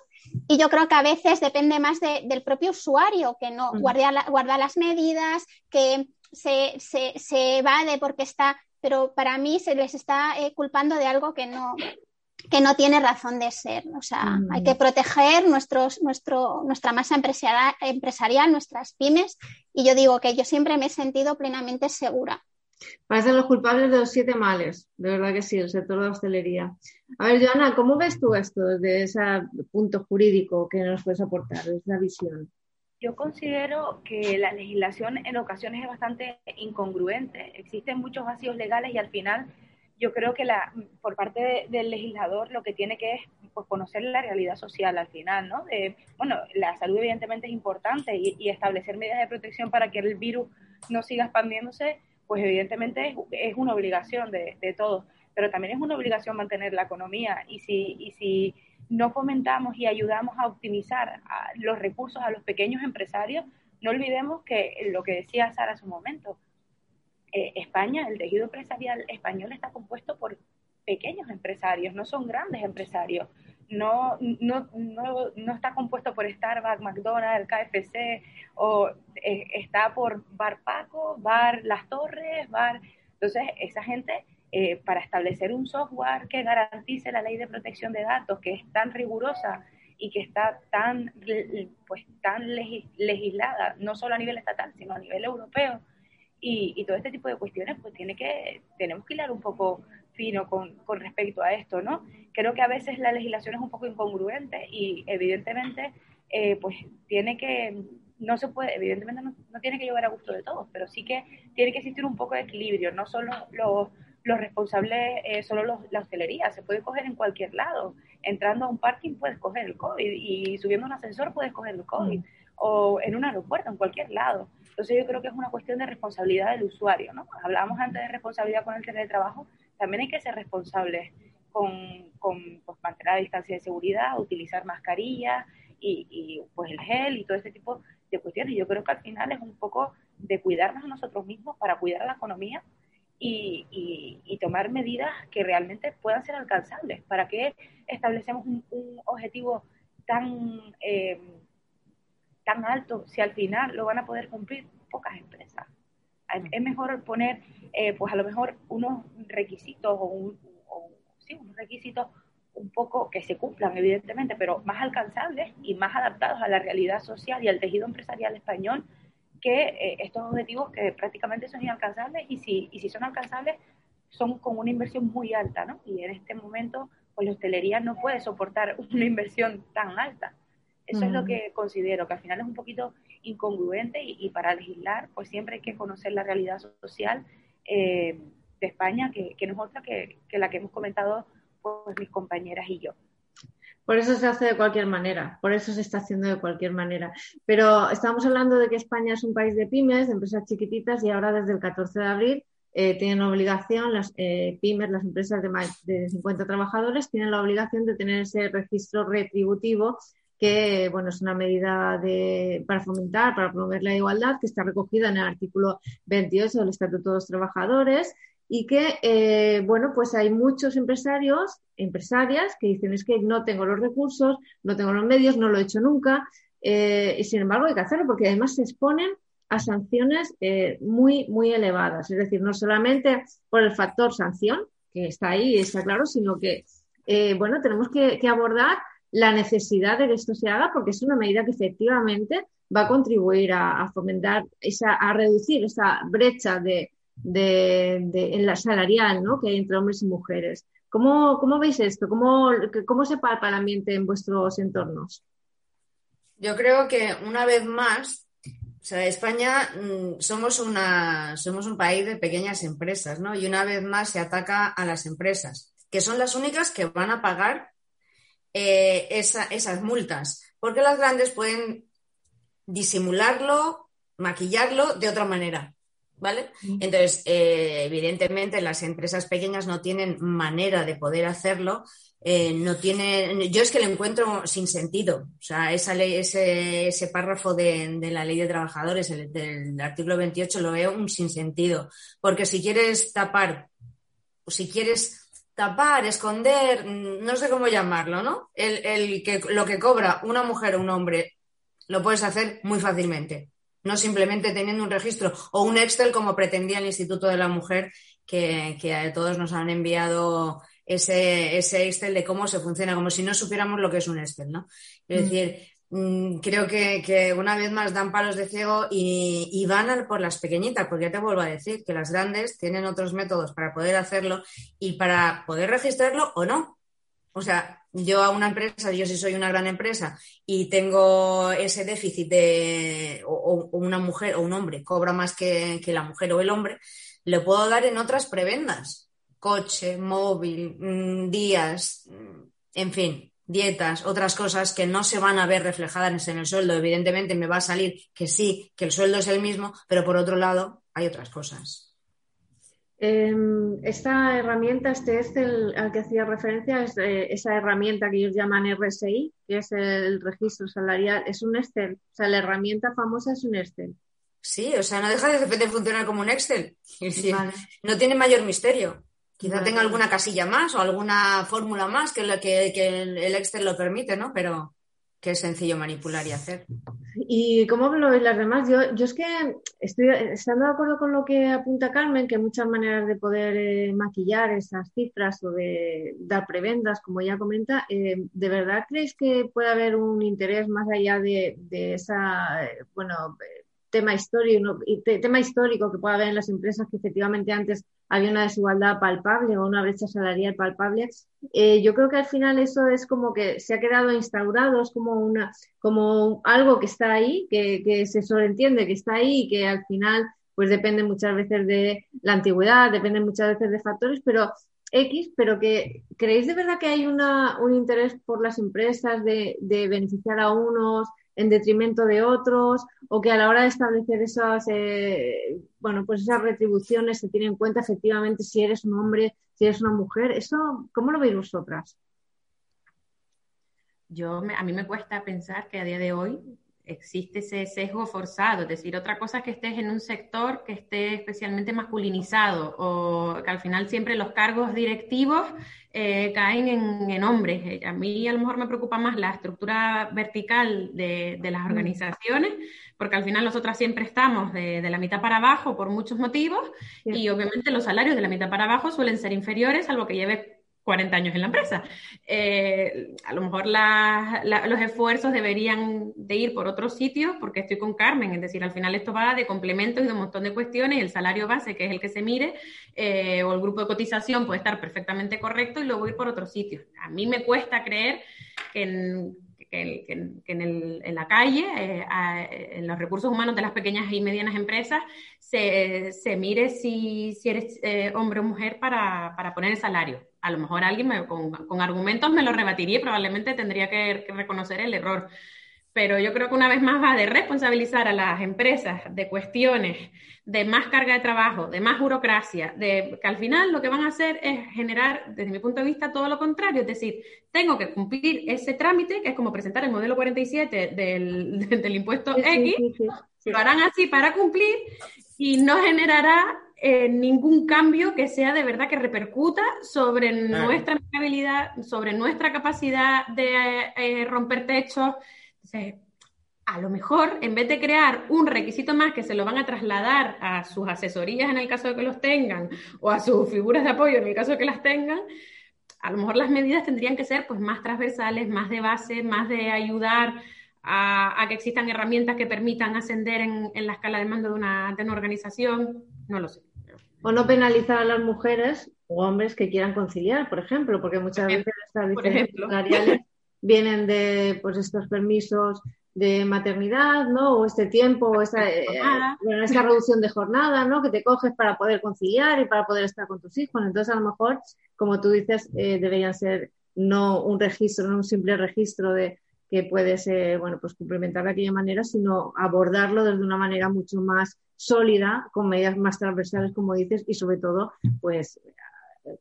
y yo creo que a veces depende más de- del propio usuario, que no Mm. guarda, la- guarda las medidas, que se, se, se evade porque está, pero para mí se les está eh, culpando de algo que no, que no tiene razón de ser. O sea, Mm. hay que proteger nuestros, nuestro, nuestra masa empresarial, empresarial, nuestras pymes, y yo digo que yo siempre me he sentido plenamente segura. Parecen los culpables de los siete males, de verdad que sí, el sector de la hostelería. A ver, Joana, ¿cómo ves tú esto desde ese punto jurídico que nos puedes aportar, esa visión? Yo considero que la legislación en ocasiones es bastante incongruente. Existen muchos vacíos legales y al final yo creo que la, por parte de- del legislador lo que tiene que es pues, conocer la realidad social al final, ¿no? Bueno, la salud evidentemente es importante y establecer medidas de protección para que el virus no siga expandiéndose, pues evidentemente es, una obligación de, de todos, pero también es una obligación mantener la economía y si, y si no fomentamos y ayudamos a optimizar a los recursos a los pequeños empresarios, no olvidemos que lo que decía Sara hace un momento, eh, España, el tejido empresarial español está compuesto por pequeños empresarios, no son grandes empresarios. No, no, no, no está compuesto por Starbucks, McDonald's, KFC, o eh, está por Bar Paco, Bar Las Torres, Bar... Entonces, esa gente, eh, para establecer un software que garantice la ley de protección de datos, que es tan rigurosa y que está tan, pues, tan legis legislada, no solo a nivel estatal, sino a nivel europeo, y, y, todo este tipo de cuestiones, pues tiene que, tenemos que hilar un poco fino con, con, respecto a esto, ¿no? Creo que a veces la legislación es un poco incongruente y evidentemente, eh, pues tiene que, no se puede, evidentemente no, no, tiene que llevar a gusto de todos, pero sí que tiene que existir un poco de equilibrio, no solo los, los responsables, eh, solo los, la hostelería, se puede coger en cualquier lado, entrando a un parking puedes coger el COVID y subiendo un ascensor puedes coger el COVID. o en un aeropuerto, en cualquier lado. Entonces yo creo que es una cuestión de responsabilidad del usuario, ¿no? Hablábamos antes de responsabilidad con el teletrabajo, también hay que ser responsables con, con pues, mantener la distancia de seguridad, utilizar mascarilla y, y, pues el gel y todo este tipo de cuestiones. Yo creo que al final es un poco de cuidarnos a nosotros mismos para cuidar a la economía y, y, tomar medidas que realmente puedan ser alcanzables. ¿Para qué establecemos un, un objetivo tan, eh, tan alto si al final lo van a poder cumplir pocas empresas? Es mejor poner, eh, pues a lo mejor unos requisitos o, un, o sí, unos requisitos un poco que se cumplan, evidentemente, pero más alcanzables y más adaptados a la realidad social y al tejido empresarial español que eh, estos objetivos que prácticamente son inalcanzables y si, y si son alcanzables son con una inversión muy alta, ¿no? Y en este momento, pues la hostelería no puede soportar una inversión tan alta. Eso es lo que considero, que al final es un poquito incongruente y, y, para legislar, pues siempre hay que conocer la realidad social eh, de España, que, que, no es otra que, que la que hemos comentado pues mis compañeras y yo. Por eso se hace de cualquier manera, por eso se está haciendo de cualquier manera. Pero estamos hablando de que España es un país de pymes, de empresas chiquititas, y ahora desde el 14 de abril eh, tienen obligación, las eh, pymes, las empresas de más de 50 trabajadores, tienen la obligación de tener ese registro retributivo que bueno, es una medida de, para fomentar, para promover la igualdad, que está recogida en el artículo 28 del Estatuto de los Trabajadores y que, eh, bueno, pues hay muchos empresarios, empresarias que dicen es que no tengo los recursos, no tengo los medios, no lo he hecho nunca, eh, y sin embargo hay que hacerlo porque además se exponen a sanciones eh, muy, muy elevadas. Es decir, no solamente por el factor sanción, que está ahí, está claro, sino que, eh, bueno, tenemos que, que abordar la necesidad de que esto se haga porque es una medida que efectivamente va a contribuir a, fomentar, esa, a reducir esa brecha de, de, en la salarial ¿no? que hay entre hombres y mujeres. ¿Cómo, cómo veis esto? ¿Cómo, ¿Cómo se palpa el ambiente en vuestros entornos? Yo creo que una vez más, o sea, España mmm, somos, una, somos un país de pequeñas empresas, ¿no? Y una vez más se ataca a las empresas, que son las únicas que van a pagar eh, esa, esas multas, porque las grandes pueden disimularlo, maquillarlo de otra manera. ¿Vale? Entonces, eh, evidentemente, las empresas pequeñas no tienen manera de poder hacerlo. Eh, no tiene, yo es que lo encuentro sin sentido. O sea, esa ley, ese, ese párrafo de, de, la ley de trabajadores, el, del artículo 28, lo veo un sinsentido. Porque si quieres tapar, o si quieres tapar, esconder, no sé cómo llamarlo, ¿no? El, el que, lo que cobra una mujer o un hombre lo puedes hacer muy fácilmente no simplemente teniendo un registro o un Excel como pretendía el Instituto de la Mujer, que, que a todos nos han enviado ese, ese, Excel de cómo se funciona, como si no supiéramos lo que es un Excel, ¿no? Es mm. decir, creo que, que, una vez más dan palos de ciego y, van por las pequeñitas, porque ya te vuelvo a decir que las grandes tienen otros métodos para poder hacerlo y para poder registrarlo o no. O sea, yo a una empresa, yo si soy una gran empresa y tengo ese déficit de, o, una mujer o un hombre cobra más que, que, la mujer o el hombre, le puedo dar en otras prebendas. Coche, móvil, mmm, días, en fin, dietas, otras cosas que no se van a ver reflejadas en el sueldo. Evidentemente me va a salir que sí, que el sueldo es el mismo, pero por otro lado hay otras cosas. Eh, esta herramienta, este Excel al que hacía referencia, es eh, esa herramienta que ellos llaman RSI, que es el registro salarial, es un Excel. O sea, la herramienta famosa es un Excel. Sí, o sea, no deja de repente funcionar como un Excel. Vale. No tiene mayor misterio. Quizá tenga alguna casilla más o alguna fórmula más que, la que, que el Excel lo permite, ¿no? Pero que es sencillo manipular y hacer. ¿Y cómo lo ven las demás? Yo, yo es que estoy estando de acuerdo con lo que apunta Carmen, que hay muchas maneras de poder eh, maquillar esas cifras o de dar prebendas, como ella comenta. Eh, ¿De verdad creéis que puede haber un interés más allá de, de esa, eh, bueno, tema histórico, tema histórico que pueda haber en las empresas que efectivamente antes había una desigualdad palpable o una brecha salarial palpable. Eh, yo creo que al final eso es como que se ha quedado instaurado, es como una, como algo que está ahí, que, que se sobreentiende que está ahí y que al final pues depende muchas veces de la antigüedad, depende muchas veces de factores, pero X, pero que creéis de verdad que hay una, un interés por las empresas de, de beneficiar a unos en detrimento de otros o que a la hora de establecer esas, eh, bueno, pues esas retribuciones se tiene en cuenta efectivamente si eres un hombre, si eres una mujer. ¿Eso cómo lo veis vosotras? Yo, a mí me cuesta pensar que a día de hoy existe ese sesgo forzado, es decir, otra cosa es que estés en un sector que esté especialmente masculinizado o que al final siempre los cargos directivos eh, caen en, en hombres. Eh, A mí a lo mejor me preocupa más la estructura vertical de, de las organizaciones, porque al final nosotras siempre estamos de, de la mitad para abajo por muchos motivos y obviamente los salarios de la mitad para abajo suelen ser inferiores, salvo que lleve 40 años en la empresa. Eh, a lo mejor la- los esfuerzos deberían de ir por otros sitios, porque estoy con Carmen, es decir, al final esto va de complementos y de un montón de cuestiones, el salario base, que es el que se mire, eh, o el grupo de cotización puede estar perfectamente correcto y luego ir por otros sitios. A mí me cuesta creer que en, el- en la calle, eh, en los recursos humanos de las pequeñas y medianas empresas, se, mire si, eres hombre o mujer para poner el salario. A lo mejor alguien me- con, con argumentos me lo rebatiría y probablemente tendría que, que reconocer el error. Pero yo creo que una vez más va de responsabilizar a las empresas de cuestiones de más carga de trabajo, de más burocracia, de que al final lo que van a hacer es generar, desde mi punto de vista, todo lo contrario. Es decir, tengo que cumplir ese trámite, que es como presentar el modelo 47 del, del impuesto Sí, X, sí, sí, sí. lo harán así para cumplir y no generará eh, ningún cambio que sea de verdad que repercuta sobre Claro. nuestra empleabilidad, sobre nuestra capacidad de eh, romper techos. Entonces, a lo mejor, en vez de crear un requisito más que se lo van a trasladar a sus asesorías en el caso de que los tengan, o a sus figuras de apoyo en el caso de que las tengan, a lo mejor las medidas tendrían que ser pues más transversales, más de base, más de ayudar a, a que existan herramientas que permitan ascender en, en la escala de mando de una, de una organización. No lo sé. O no penalizar a las mujeres o hombres que quieran conciliar, por ejemplo, porque muchas Por veces estas por diferencias salariales vienen de pues estos permisos de maternidad, ¿no? O este tiempo, o eh, bueno, esa reducción de jornada, ¿no? Que te coges para poder conciliar y para poder estar con tus hijos. Entonces, a lo mejor, como tú dices, eh, deberían ser no un registro, no un simple registro de que puedes, eh, bueno, pues cumplimentar de aquella manera, sino abordarlo desde una manera mucho más sólida, con medidas más transversales, como dices, y sobre todo, pues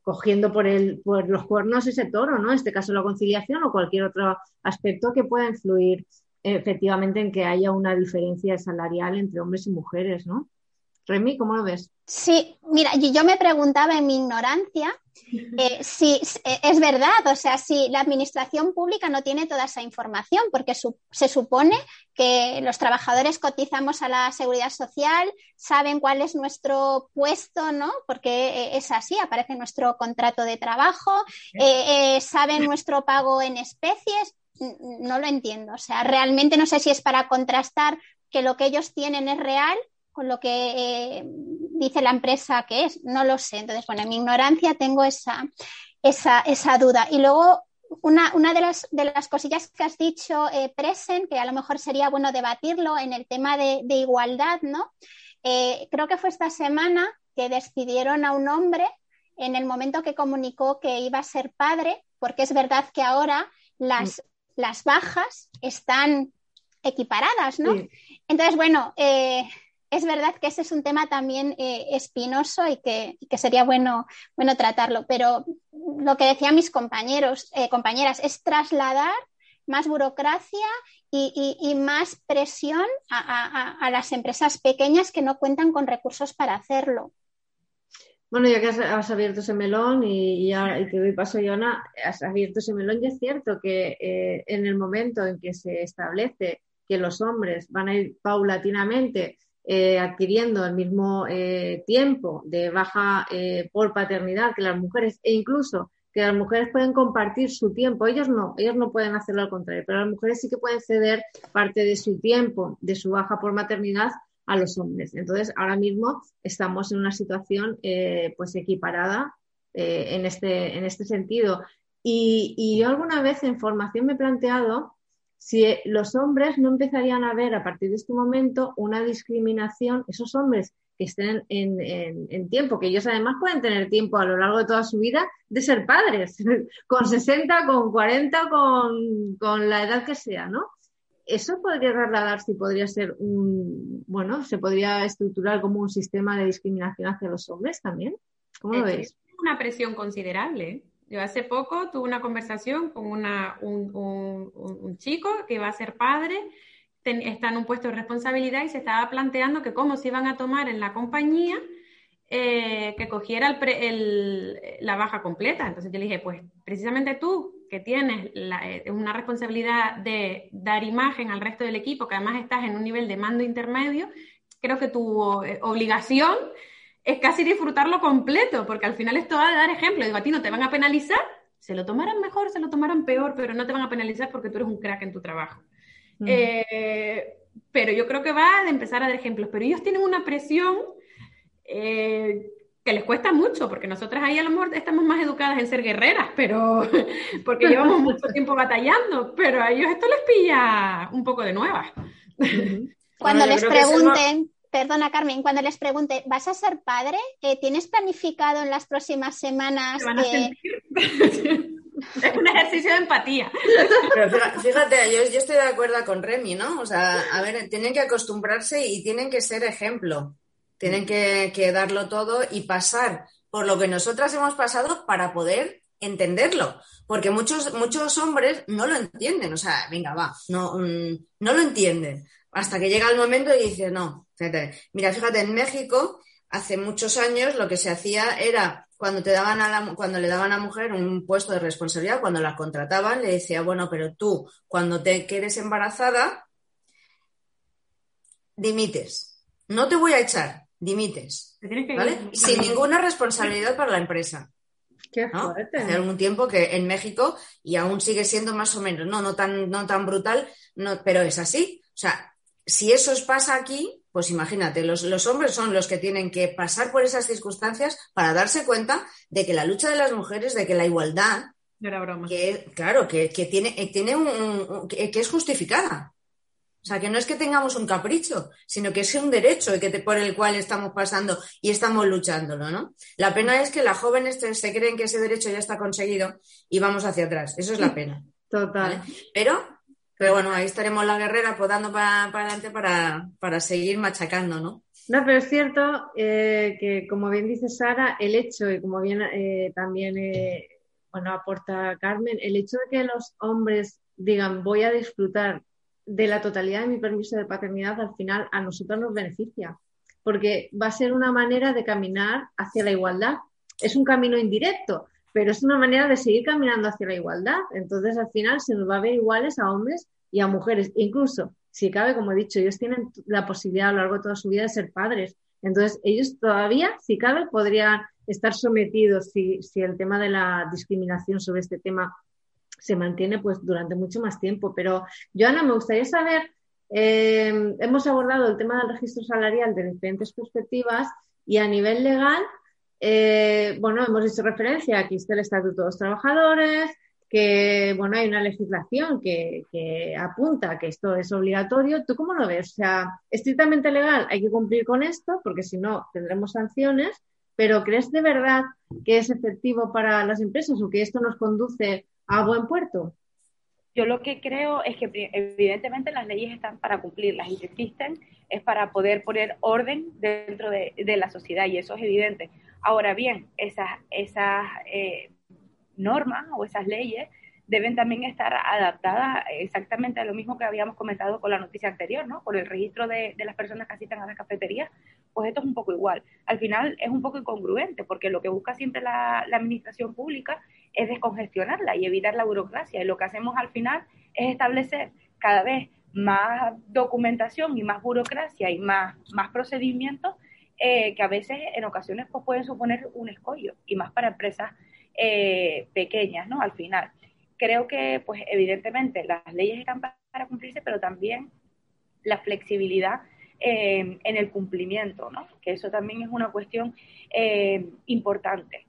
cogiendo por, el, por los cuernos ese toro, ¿no? En este caso la conciliación o cualquier otro aspecto que pueda influir efectivamente en que haya una diferencia salarial entre hombres y mujeres, ¿no? Remy, ¿cómo lo ves? Sí, mira, yo me preguntaba en mi ignorancia eh, si eh, es verdad, o sea, si la administración pública no tiene toda esa información, porque su- se supone que los trabajadores cotizamos a la seguridad social, saben cuál es nuestro puesto, ¿no? Porque eh, es así, aparece nuestro contrato de trabajo, eh, eh, saben nuestro pago en especies, no lo entiendo, o sea, realmente no sé si es para contrastar que lo que ellos tienen es real con lo que dice la empresa que es, no lo sé. Entonces, bueno, en mi ignorancia tengo esa, esa, esa duda. Y luego, una, una de, las, de las cosillas que has dicho, eh, Presen, que a lo mejor sería bueno debatirlo en el tema de, de igualdad, ¿no? Eh, creo que fue esta semana que despidieron a un hombre en el momento que comunicó que iba a ser padre, porque es verdad que ahora las, las bajas están equiparadas, ¿no? Sí. Entonces, bueno, eh, es verdad que ese es un tema también eh, espinoso y que, que sería bueno, bueno tratarlo, pero lo que decían mis compañeros, eh, compañeras, es trasladar más burocracia y, y- más presión a, a- a- las empresas pequeñas que no cuentan con recursos para hacerlo. Bueno, ya que has, abierto ese melón y, ya- y te doy paso, Joana, has abierto ese melón y es cierto que eh, en el momento en que se establece que los hombres van a ir paulatinamente eh, adquiriendo el mismo eh, tiempo de baja eh, por paternidad que las mujeres e incluso que las mujeres pueden compartir su tiempo, ellos no, ellos no pueden hacerlo al contrario, pero las mujeres sí que pueden ceder parte de su tiempo, de su baja por maternidad a los hombres. Entonces, ahora mismo estamos en una situación pues equiparada en, este, en este sentido. Y, y yo alguna vez en formación me he planteado si los hombres no empezarían a ver a partir de este momento una discriminación, esos hombres que estén en, en- en tiempo, que ellos además pueden tener tiempo a lo largo de toda su vida de ser padres, con 60, con 40, con, con la edad que sea, ¿no? Eso podría trasladarse y podría ser un, bueno, se podría estructurar como un sistema de discriminación hacia los hombres también. ¿Cómo lo ves? es una presión considerable. Yo hace poco tuve una conversación con un, chico que iba a ser padre, está en un puesto de responsabilidad y se estaba planteando que cómo se iban a tomar en la compañía eh, que cogiera la baja completa. Entonces yo le dije, pues precisamente tú que tienes la- eh, una responsabilidad de dar imagen al resto del equipo, que además estás en un nivel de mando intermedio, creo que tu eh, obligación es casi disfrutarlo completo, porque al final esto va a dar ejemplo. Digo, a ti no te van a penalizar, se lo tomarán mejor, se lo tomarán peor, pero no te van a penalizar porque tú eres un crack en tu trabajo. Mm. Eh, pero yo creo que va de empezar a dar ejemplos. Pero ellos tienen una presión eh, que les cuesta mucho, porque nosotras ahí a lo mejor estamos más educadas en ser guerreras, pero porque llevamos mucho tiempo batallando, pero a ellos esto les pilla un poco de nuevas. Cuando Bueno, yo les pregunten, perdona Carmen, cuando les pregunte, ¿vas a ser padre? Eh, ¿Tienes planificado en las próximas semanas? Se van a eh, sentir. es un ejercicio de empatía. Pero fíjate, yo, yo estoy de acuerdo con Remy, ¿no? O sea, a ver, tienen que acostumbrarse y tienen que ser ejemplo. Tienen que, que darlo todo y pasar por lo que nosotras hemos pasado para poder entenderlo. Porque muchos, muchos hombres no lo entienden. O sea, venga, va, no, mm, no lo entienden. Hasta que llega el momento y dice, no, fíjate. Mira, fíjate, en México, hace muchos años, lo que se hacía era cuando te daban a la, cuando le daban a la mujer un puesto de responsabilidad, cuando la contrataban, le decía, bueno, pero tú, cuando te quedes embarazada, dimites. No te voy a echar, dimites. ¿Vale? Sin ninguna responsabilidad para la empresa. Qué. Hace algún tiempo que en México, y aún sigue siendo más o menos, no, no tan, no tan brutal, no, pero es así. O sea, si eso os pasa aquí, pues imagínate, los, los hombres son los que tienen que pasar por esas circunstancias para darse cuenta de que la lucha de las mujeres, de que la igualdad, era broma. que claro, que, que tiene, eh, tiene un, un- que, que es justificada. O sea, que no es que tengamos un capricho, sino que es un derecho y que te- por el cual estamos pasando y estamos luchándolo, ¿no? La pena es que las jóvenes se creen que ese derecho ya está conseguido y vamos hacia atrás. Eso es la pena. Total. ¿vale? Pero, pero bueno, ahí estaremos la guerrera podando para, para adelante para, para seguir machacando, ¿no? No, pero es cierto eh, que, como bien dice Sara, el hecho, y como bien eh, también eh, bueno, aporta Carmen, el hecho de que los hombres digan voy a disfrutar de la totalidad de mi permiso de paternidad, al final a nosotros nos beneficia, porque va a ser una manera de caminar hacia la igualdad. Es un camino indirecto, pero es una manera de seguir caminando hacia la igualdad. Entonces, al final se nos va a ver iguales a hombres y a mujeres. Incluso, si cabe, como he dicho, ellos tienen la posibilidad a lo largo de toda su vida de ser padres. Entonces, ellos todavía, si cabe, podrían estar sometidos si, el tema de la discriminación sobre este tema se mantiene pues durante mucho más tiempo. Pero, Joana, me gustaría saber, eh, hemos abordado el tema del registro salarial de diferentes perspectivas y a nivel legal, eh, bueno, hemos hecho referencia, aquí está el Estatuto de los Trabajadores, que, bueno, hay una legislación que, que apunta que esto es obligatorio. ¿Tú cómo lo ves? O sea, estrictamente legal hay que cumplir con esto, porque si no tendremos sanciones, pero ¿crees de verdad que es efectivo para las empresas o que esto nos conduce a buen puerto? Yo lo que creo es que evidentemente las leyes están para cumplirlas y existen es para poder poner orden dentro de, de la sociedad y eso es evidente. Ahora bien, esas, esas eh, normas o esas leyes deben también estar adaptadas exactamente a lo mismo que habíamos comentado con la noticia anterior, ¿no? Por el registro de, de las personas que asistan a las cafeterías, pues esto es un poco igual. Al final es un poco incongruente porque lo que busca siempre la, la administración pública es descongestionarla y evitar la burocracia. Y lo que hacemos al final es establecer cada vez más documentación y más burocracia y más, más procedimientos eh, que a veces en ocasiones pues, pueden suponer un escollo y más para empresas eh, pequeñas, ¿no? Al final. Creo que, pues evidentemente, las leyes están pa- para cumplirse, pero también la flexibilidad eh, en el cumplimiento, ¿no? Que eso también es una cuestión importante.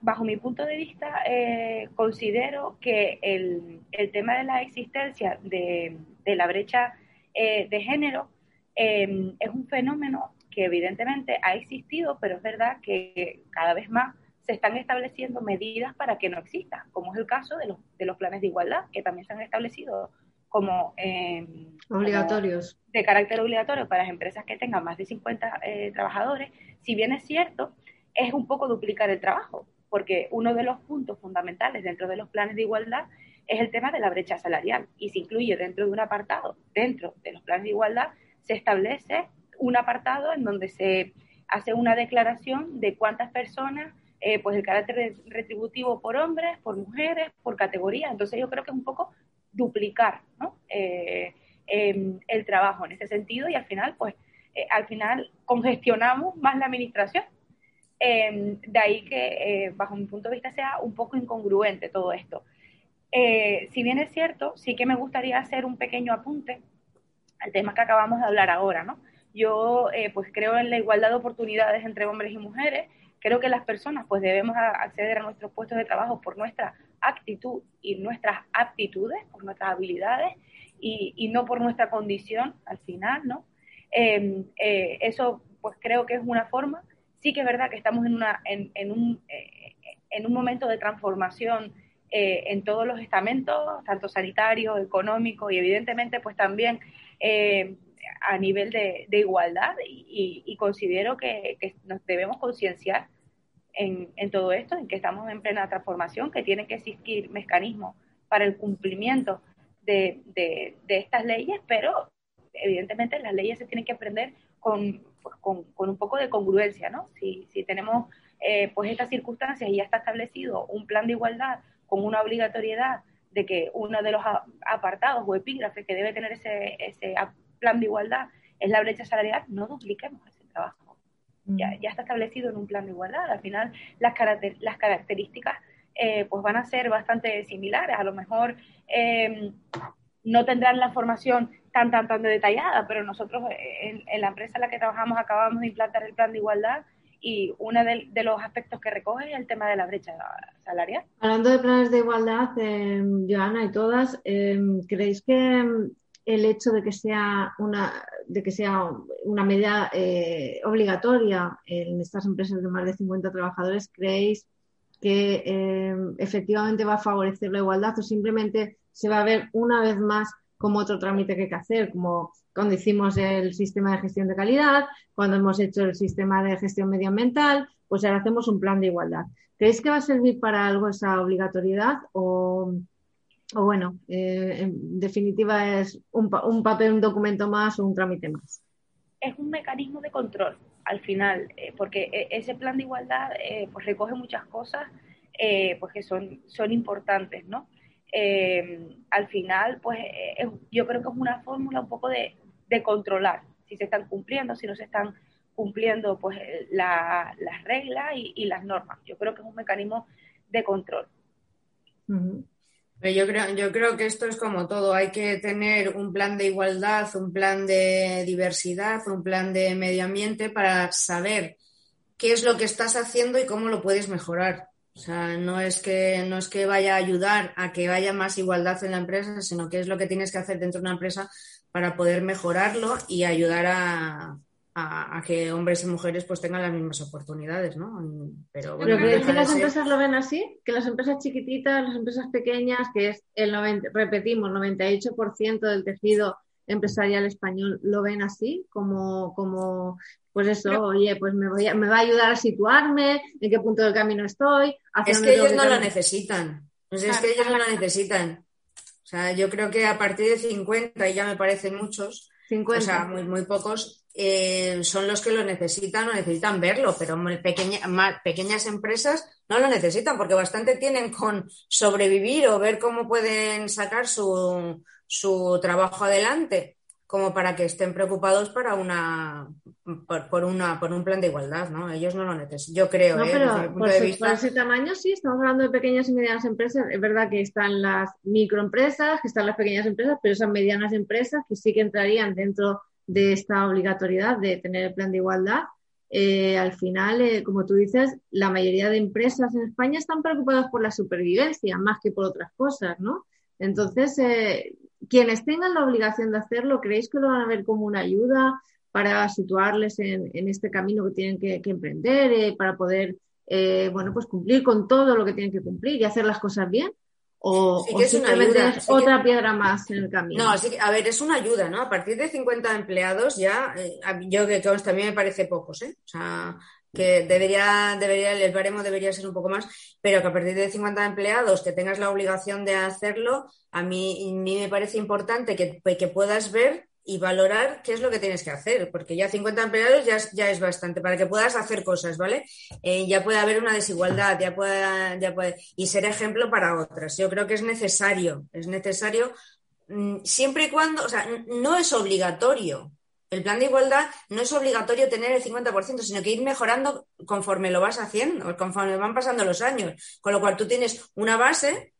Bajo mi punto de vista, eh, considero que el, el tema de la existencia de, de la brecha de género es un fenómeno que evidentemente ha existido, pero es verdad que cada vez más se están estableciendo medidas para que no exista, como es el caso de los, de los planes de igualdad, que también se han establecido como eh, obligatorios como de carácter obligatorio para las empresas que tengan más de 50 eh, trabajadores. Si bien es cierto, es un poco duplicar el trabajo, porque uno de los puntos fundamentales dentro de los planes de igualdad es el tema de la brecha salarial y se incluye dentro de un apartado, dentro de los planes de igualdad, se establece un apartado en donde se hace una declaración de cuántas personas, eh, pues el carácter retributivo por hombres, por mujeres, por categoría. Entonces yo creo que es un poco duplicar ¿no? Eh, em, el trabajo en ese sentido y al final, pues, eh, al final congestionamos más la administración. Em, de ahí que, bajo mi punto de vista, sea un poco incongruente todo esto. si bien es cierto, sí que me gustaría hacer un pequeño apunte al tema que acabamos de hablar ahora, ¿no? Yo eh, pues creo en la igualdad de oportunidades entre hombres y mujeres. Creo que las personas pues debemos acceder a nuestros puestos de trabajo por nuestra actitud y nuestras aptitudes, por nuestras habilidades y, no por nuestra condición al final, ¿no? Em, eh, eso pues creo que es una forma. Sí que es verdad que estamos en, una, en, un, eh, en un momento de transformación en todos los estamentos, tanto sanitario, económico y evidentemente pues también a nivel de, igualdad y, considero que, nos debemos concienciar en, todo esto, en que estamos en plena transformación, que tienen que existir mecanismos para el cumplimiento de, estas leyes, pero evidentemente las leyes se tienen que aprender con, un poco de congruencia, ¿no? Si, tenemos eh, pues estas circunstancias y ya está establecido un plan de igualdad con una obligatoriedad de que uno de los apartados o epígrafes que debe tener ese, ese plan de igualdad es la brecha salarial, no dupliquemos ese trabajo. Ya, ya está establecido en un plan de igualdad. Al final, las, las características eh, pues van a ser bastante similares. A lo mejor em, no tendrán la formación tan, tan, tan detallada, pero nosotros eh, en, la empresa en la que trabajamos acabamos de implantar el plan de igualdad y uno de, los aspectos que recoge es el tema de la brecha salarial. Hablando de planes de igualdad, eh, Joana y todas, em, ¿creéis que el hecho de que sea una, de que sea una medida eh, obligatoria en estas empresas de más de 50 trabajadores, ¿creéis que eh, efectivamente va a favorecer la igualdad o simplemente se va a ver una vez más como otro trámite que hay que hacer, como cuando hicimos el sistema de gestión de calidad, cuando hemos hecho el sistema de gestión medioambiental, pues ahora hacemos un plan de igualdad. ¿Creéis que va a servir para algo esa obligatoriedad o, o bueno, eh, en definitiva es un, un, papel, un documento más o un trámite más. Es un mecanismo de control al final, eh, porque eh, ese plan de igualdad pues recoge muchas cosas pues que son, son importantes, ¿no? al final, pues yo creo que es una fórmula un poco de, de, controlar si se están cumpliendo, si no se están cumpliendo pues las reglas y, las normas. Yo creo que es un mecanismo de control. Yo creo, yo creo que esto es como todo. Hay que tener un plan de igualdad, un plan de diversidad, un plan de medio ambiente para saber qué es lo que estás haciendo y cómo lo puedes mejorar. O sea, no es que, no es que vaya a ayudar a que haya más igualdad en la empresa, sino que es lo que tienes que hacer dentro de una empresa para poder mejorarlo y ayudar a, a, que hombres y mujeres pues tengan las mismas oportunidades, ¿no? Pero, bueno, ¿Pero que las empresas lo ven así? Que las empresas chiquititas, las empresas pequeñas, que es el 90, repetimos, 98% del tejido empresarial español lo ven así, como, como pues eso, oye, pues me, voy me va a ayudar a situarme, en qué punto del camino estoy. Es que ellos no lo necesitan. es que ellos no lo necesitan. O sea, yo creo que a partir de 50, y ya me parecen muchos, 50. o sea, muy, muy pocos, eh, son los que lo necesitan o necesitan verlo, pero pequeñas empresas no lo necesitan porque bastante tienen con sobrevivir o ver cómo pueden sacar su, su trabajo adelante como para que estén preocupados para una por, una por un plan de igualdad, ¿no? Ellos no lo necesitan, yo creo. No, ¿eh? pero por, ese tamaño sí, estamos hablando de pequeñas y medianas empresas. Es verdad que están las microempresas, que están las pequeñas empresas, pero esas medianas empresas que sí que entrarían dentro de esta obligatoriedad de tener el plan de igualdad, eh, al final, eh, como tú dices, la mayoría de empresas en España están preocupadas por la supervivencia más que por otras cosas, ¿no? Entonces, eh, quienes tengan la obligación de hacerlo, ¿creéis que lo van a ver como una ayuda? para situarles en, en este camino que tienen que, que emprender, eh, para poder, bueno, pues cumplir con todo lo que tienen que cumplir y hacer las cosas bien? ¿O, Sí o que es una ayuda, que- otra piedra más en el camino? No, así que, a ver, es una ayuda, ¿no? A partir de 50 empleados ya, eh, yo que consta, a mí me parece pocos, ¿eh? O sea, que debería, debería, el baremo debería ser un poco más, pero que a partir de 50 empleados que tengas la obligación de hacerlo, a mí, a mí me parece importante que, que puedas ver y valorar qué es lo que tienes que hacer, porque ya 50 empleados ya, ya es bastante, para que puedas hacer cosas, ¿vale? Eh, ya puede haber una desigualdad, ya puede, ya puede, y ser ejemplo para otras. Yo creo que es necesario, es necesario mm, siempre y cuando, o sea, no es obligatorio. El plan de igualdad no es obligatorio tener el 50%, sino que ir mejorando conforme lo vas haciendo, conforme van pasando los años. Con lo cual tú tienes una base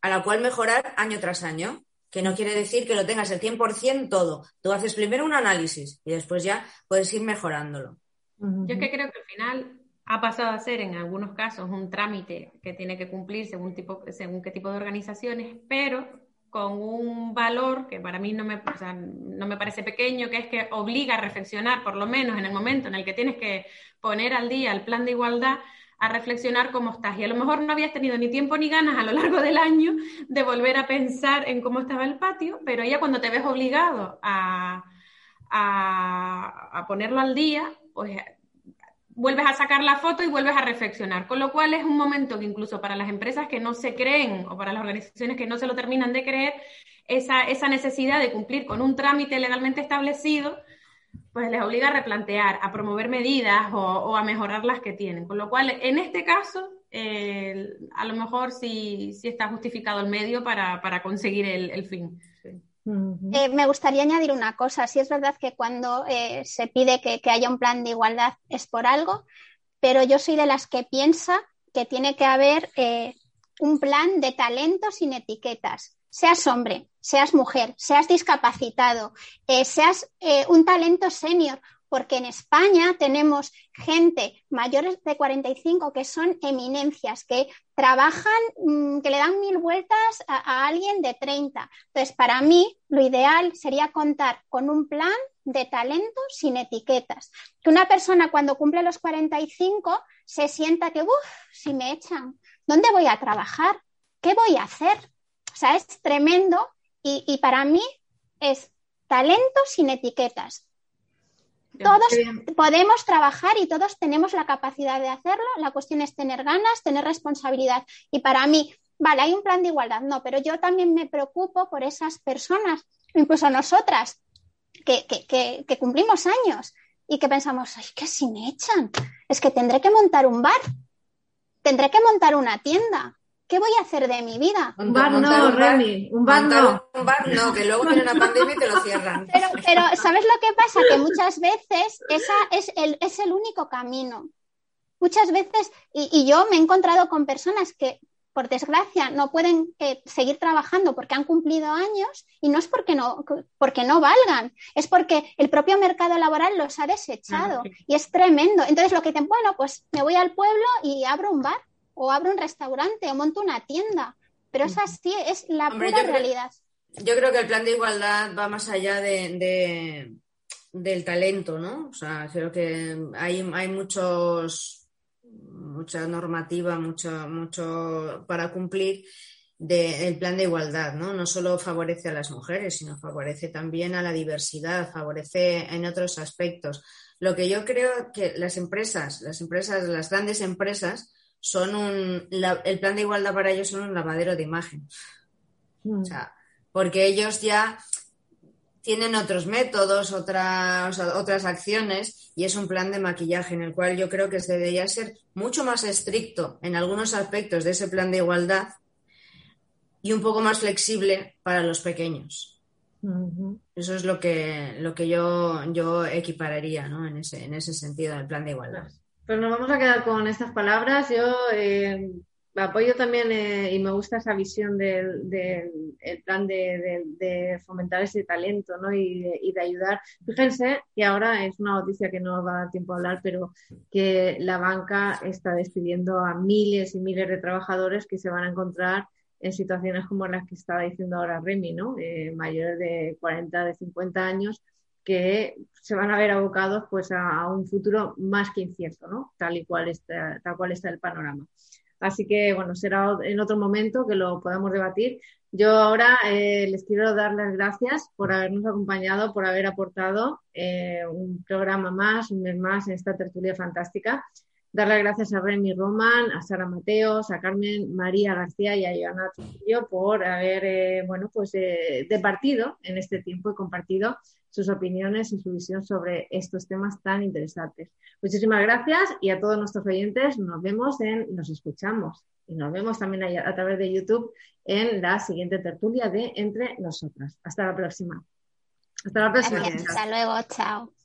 a la cual mejorar año tras año, que no quiere decir que lo tengas el 100% todo. Tú haces primero un análisis y después ya puedes ir mejorándolo. Yo es que creo que al final ha pasado a ser en algunos casos un trámite que tiene que cumplir según, tipo, según qué tipo de organizaciones, pero con un valor que para mí no me, o sea, no me parece pequeño, que es que obliga a reflexionar, por lo menos en el momento en el que tienes que poner al día el plan de igualdad, a reflexionar cómo estás. Y a lo mejor no habías tenido ni tiempo ni ganas a lo largo del año de volver a pensar en cómo estaba el patio, pero ya cuando te ves obligado a, a, ponerlo al día, pues vuelves a sacar la foto y vuelves a reflexionar. Con lo cual es un momento que incluso para las empresas que no se creen o para las organizaciones que no se lo terminan de creer, esa, esa necesidad de cumplir con un trámite legalmente establecido, pues les obliga a replantear, a promover medidas o, o a mejorar las que tienen. Con lo cual, en este caso, eh, a lo mejor sí, sí está justificado el medio para, para conseguir el, el fin. Sí. Eh, me gustaría añadir una cosa. Sí es verdad que cuando eh, se pide que, que haya un plan de igualdad es por algo, pero yo soy de las que piensa que tiene que haber eh, un plan de talento sin etiquetas. Seas hombre, seas mujer, seas discapacitado, eh, seas eh, un talento senior, porque en España tenemos gente mayores de 45 que son eminencias, que trabajan, mm, que le dan mil vueltas a, a alguien de 30. Entonces, para mí, lo ideal sería contar con un plan de talento sin etiquetas. Que una persona cuando cumple los 45 se sienta que, uff, si me echan, ¿dónde voy a trabajar? ¿Qué voy a hacer? O sea, es tremendo y, y para mí es talento sin etiquetas. Todos podemos trabajar y todos tenemos la capacidad de hacerlo. La cuestión es tener ganas, tener responsabilidad. Y para mí, vale, hay un plan de igualdad, no, pero yo también me preocupo por esas personas, incluso nosotras, que, que, que, que cumplimos años y que pensamos, ay, que si me echan, es que tendré que montar un bar, tendré que montar una tienda. ¿Qué voy a hacer de mi vida? Un bar no, un bar- Remy, un bar no. un bar no, que luego viene una pandemia y te lo cierran. Pero, pero ¿sabes lo que pasa? Que muchas veces esa es el, es el único camino. Muchas veces, y, y yo me he encontrado con personas que, por desgracia, no pueden eh, seguir trabajando porque han cumplido años y no es porque no, porque no valgan, es porque el propio mercado laboral los ha desechado Ah, sí. y es tremendo. Entonces lo que dicen, bueno, pues me voy al pueblo y abro un bar o abro un restaurante o monto una tienda. Pero es así, es la Hombre, pura yo creo- realidad. Yo creo que el plan de igualdad va más allá de, de- del talento, ¿no? O sea, creo que hay, hay muchos, mucha normativa, mucho, mucho para cumplir del plan de igualdad, ¿no? No solo favorece a las mujeres, sino favorece también a la diversidad, favorece en otros aspectos. Lo que yo creo que las empresas, las empresas, las grandes empresas, son un, la- el plan de igualdad para ellos son un lavadero de imagen. Mm. O sea, porque ellos ya tienen otros métodos, otras, otras acciones y es un plan de maquillaje en el cual yo creo que se debería ser mucho más estricto en algunos aspectos de ese plan de igualdad y un poco más flexible para los pequeños. Eso es lo que, lo que yo, yo equipararía ¿no? en, ese, en ese sentido del plan de igualdad. Pues nos vamos a quedar con estas palabras. Yo eh, apoyo también eh, y me gusta esa visión del, del el plan de, fomentar ese talento ¿no? y, de, ayudar. Fíjense, y ahora es una noticia que no va a dar tiempo a hablar, pero que la banca está despidiendo a miles y miles de trabajadores que se van a encontrar en situaciones como las que estaba diciendo ahora Remy, ¿no? Eh, mayores de 40, de 50 años que se van a ver abocados pues a, un futuro más que incierto, ¿no? Tal y cual está, tal cual está el panorama. Así que, bueno, será en otro momento que lo podamos debatir. Yo ahora eh, les quiero dar las gracias por habernos acompañado, por haber aportado eh, un programa más, un mes más en esta tertulia fantástica. Dar las gracias a Remy Roman, a Sara Mateos, a Carmen María García y a Joana Trujillo por haber, eh, bueno, pues departido en este tiempo y compartido sus opiniones y su visión sobre estos temas tan interesantes. Muchísimas gracias y a todos nuestros oyentes nos vemos en, nos escuchamos y nos vemos también a, través de YouTube en la siguiente tertulia de Entre Nosotras. Hasta la próxima. Hasta la próxima. Hasta luego, chao.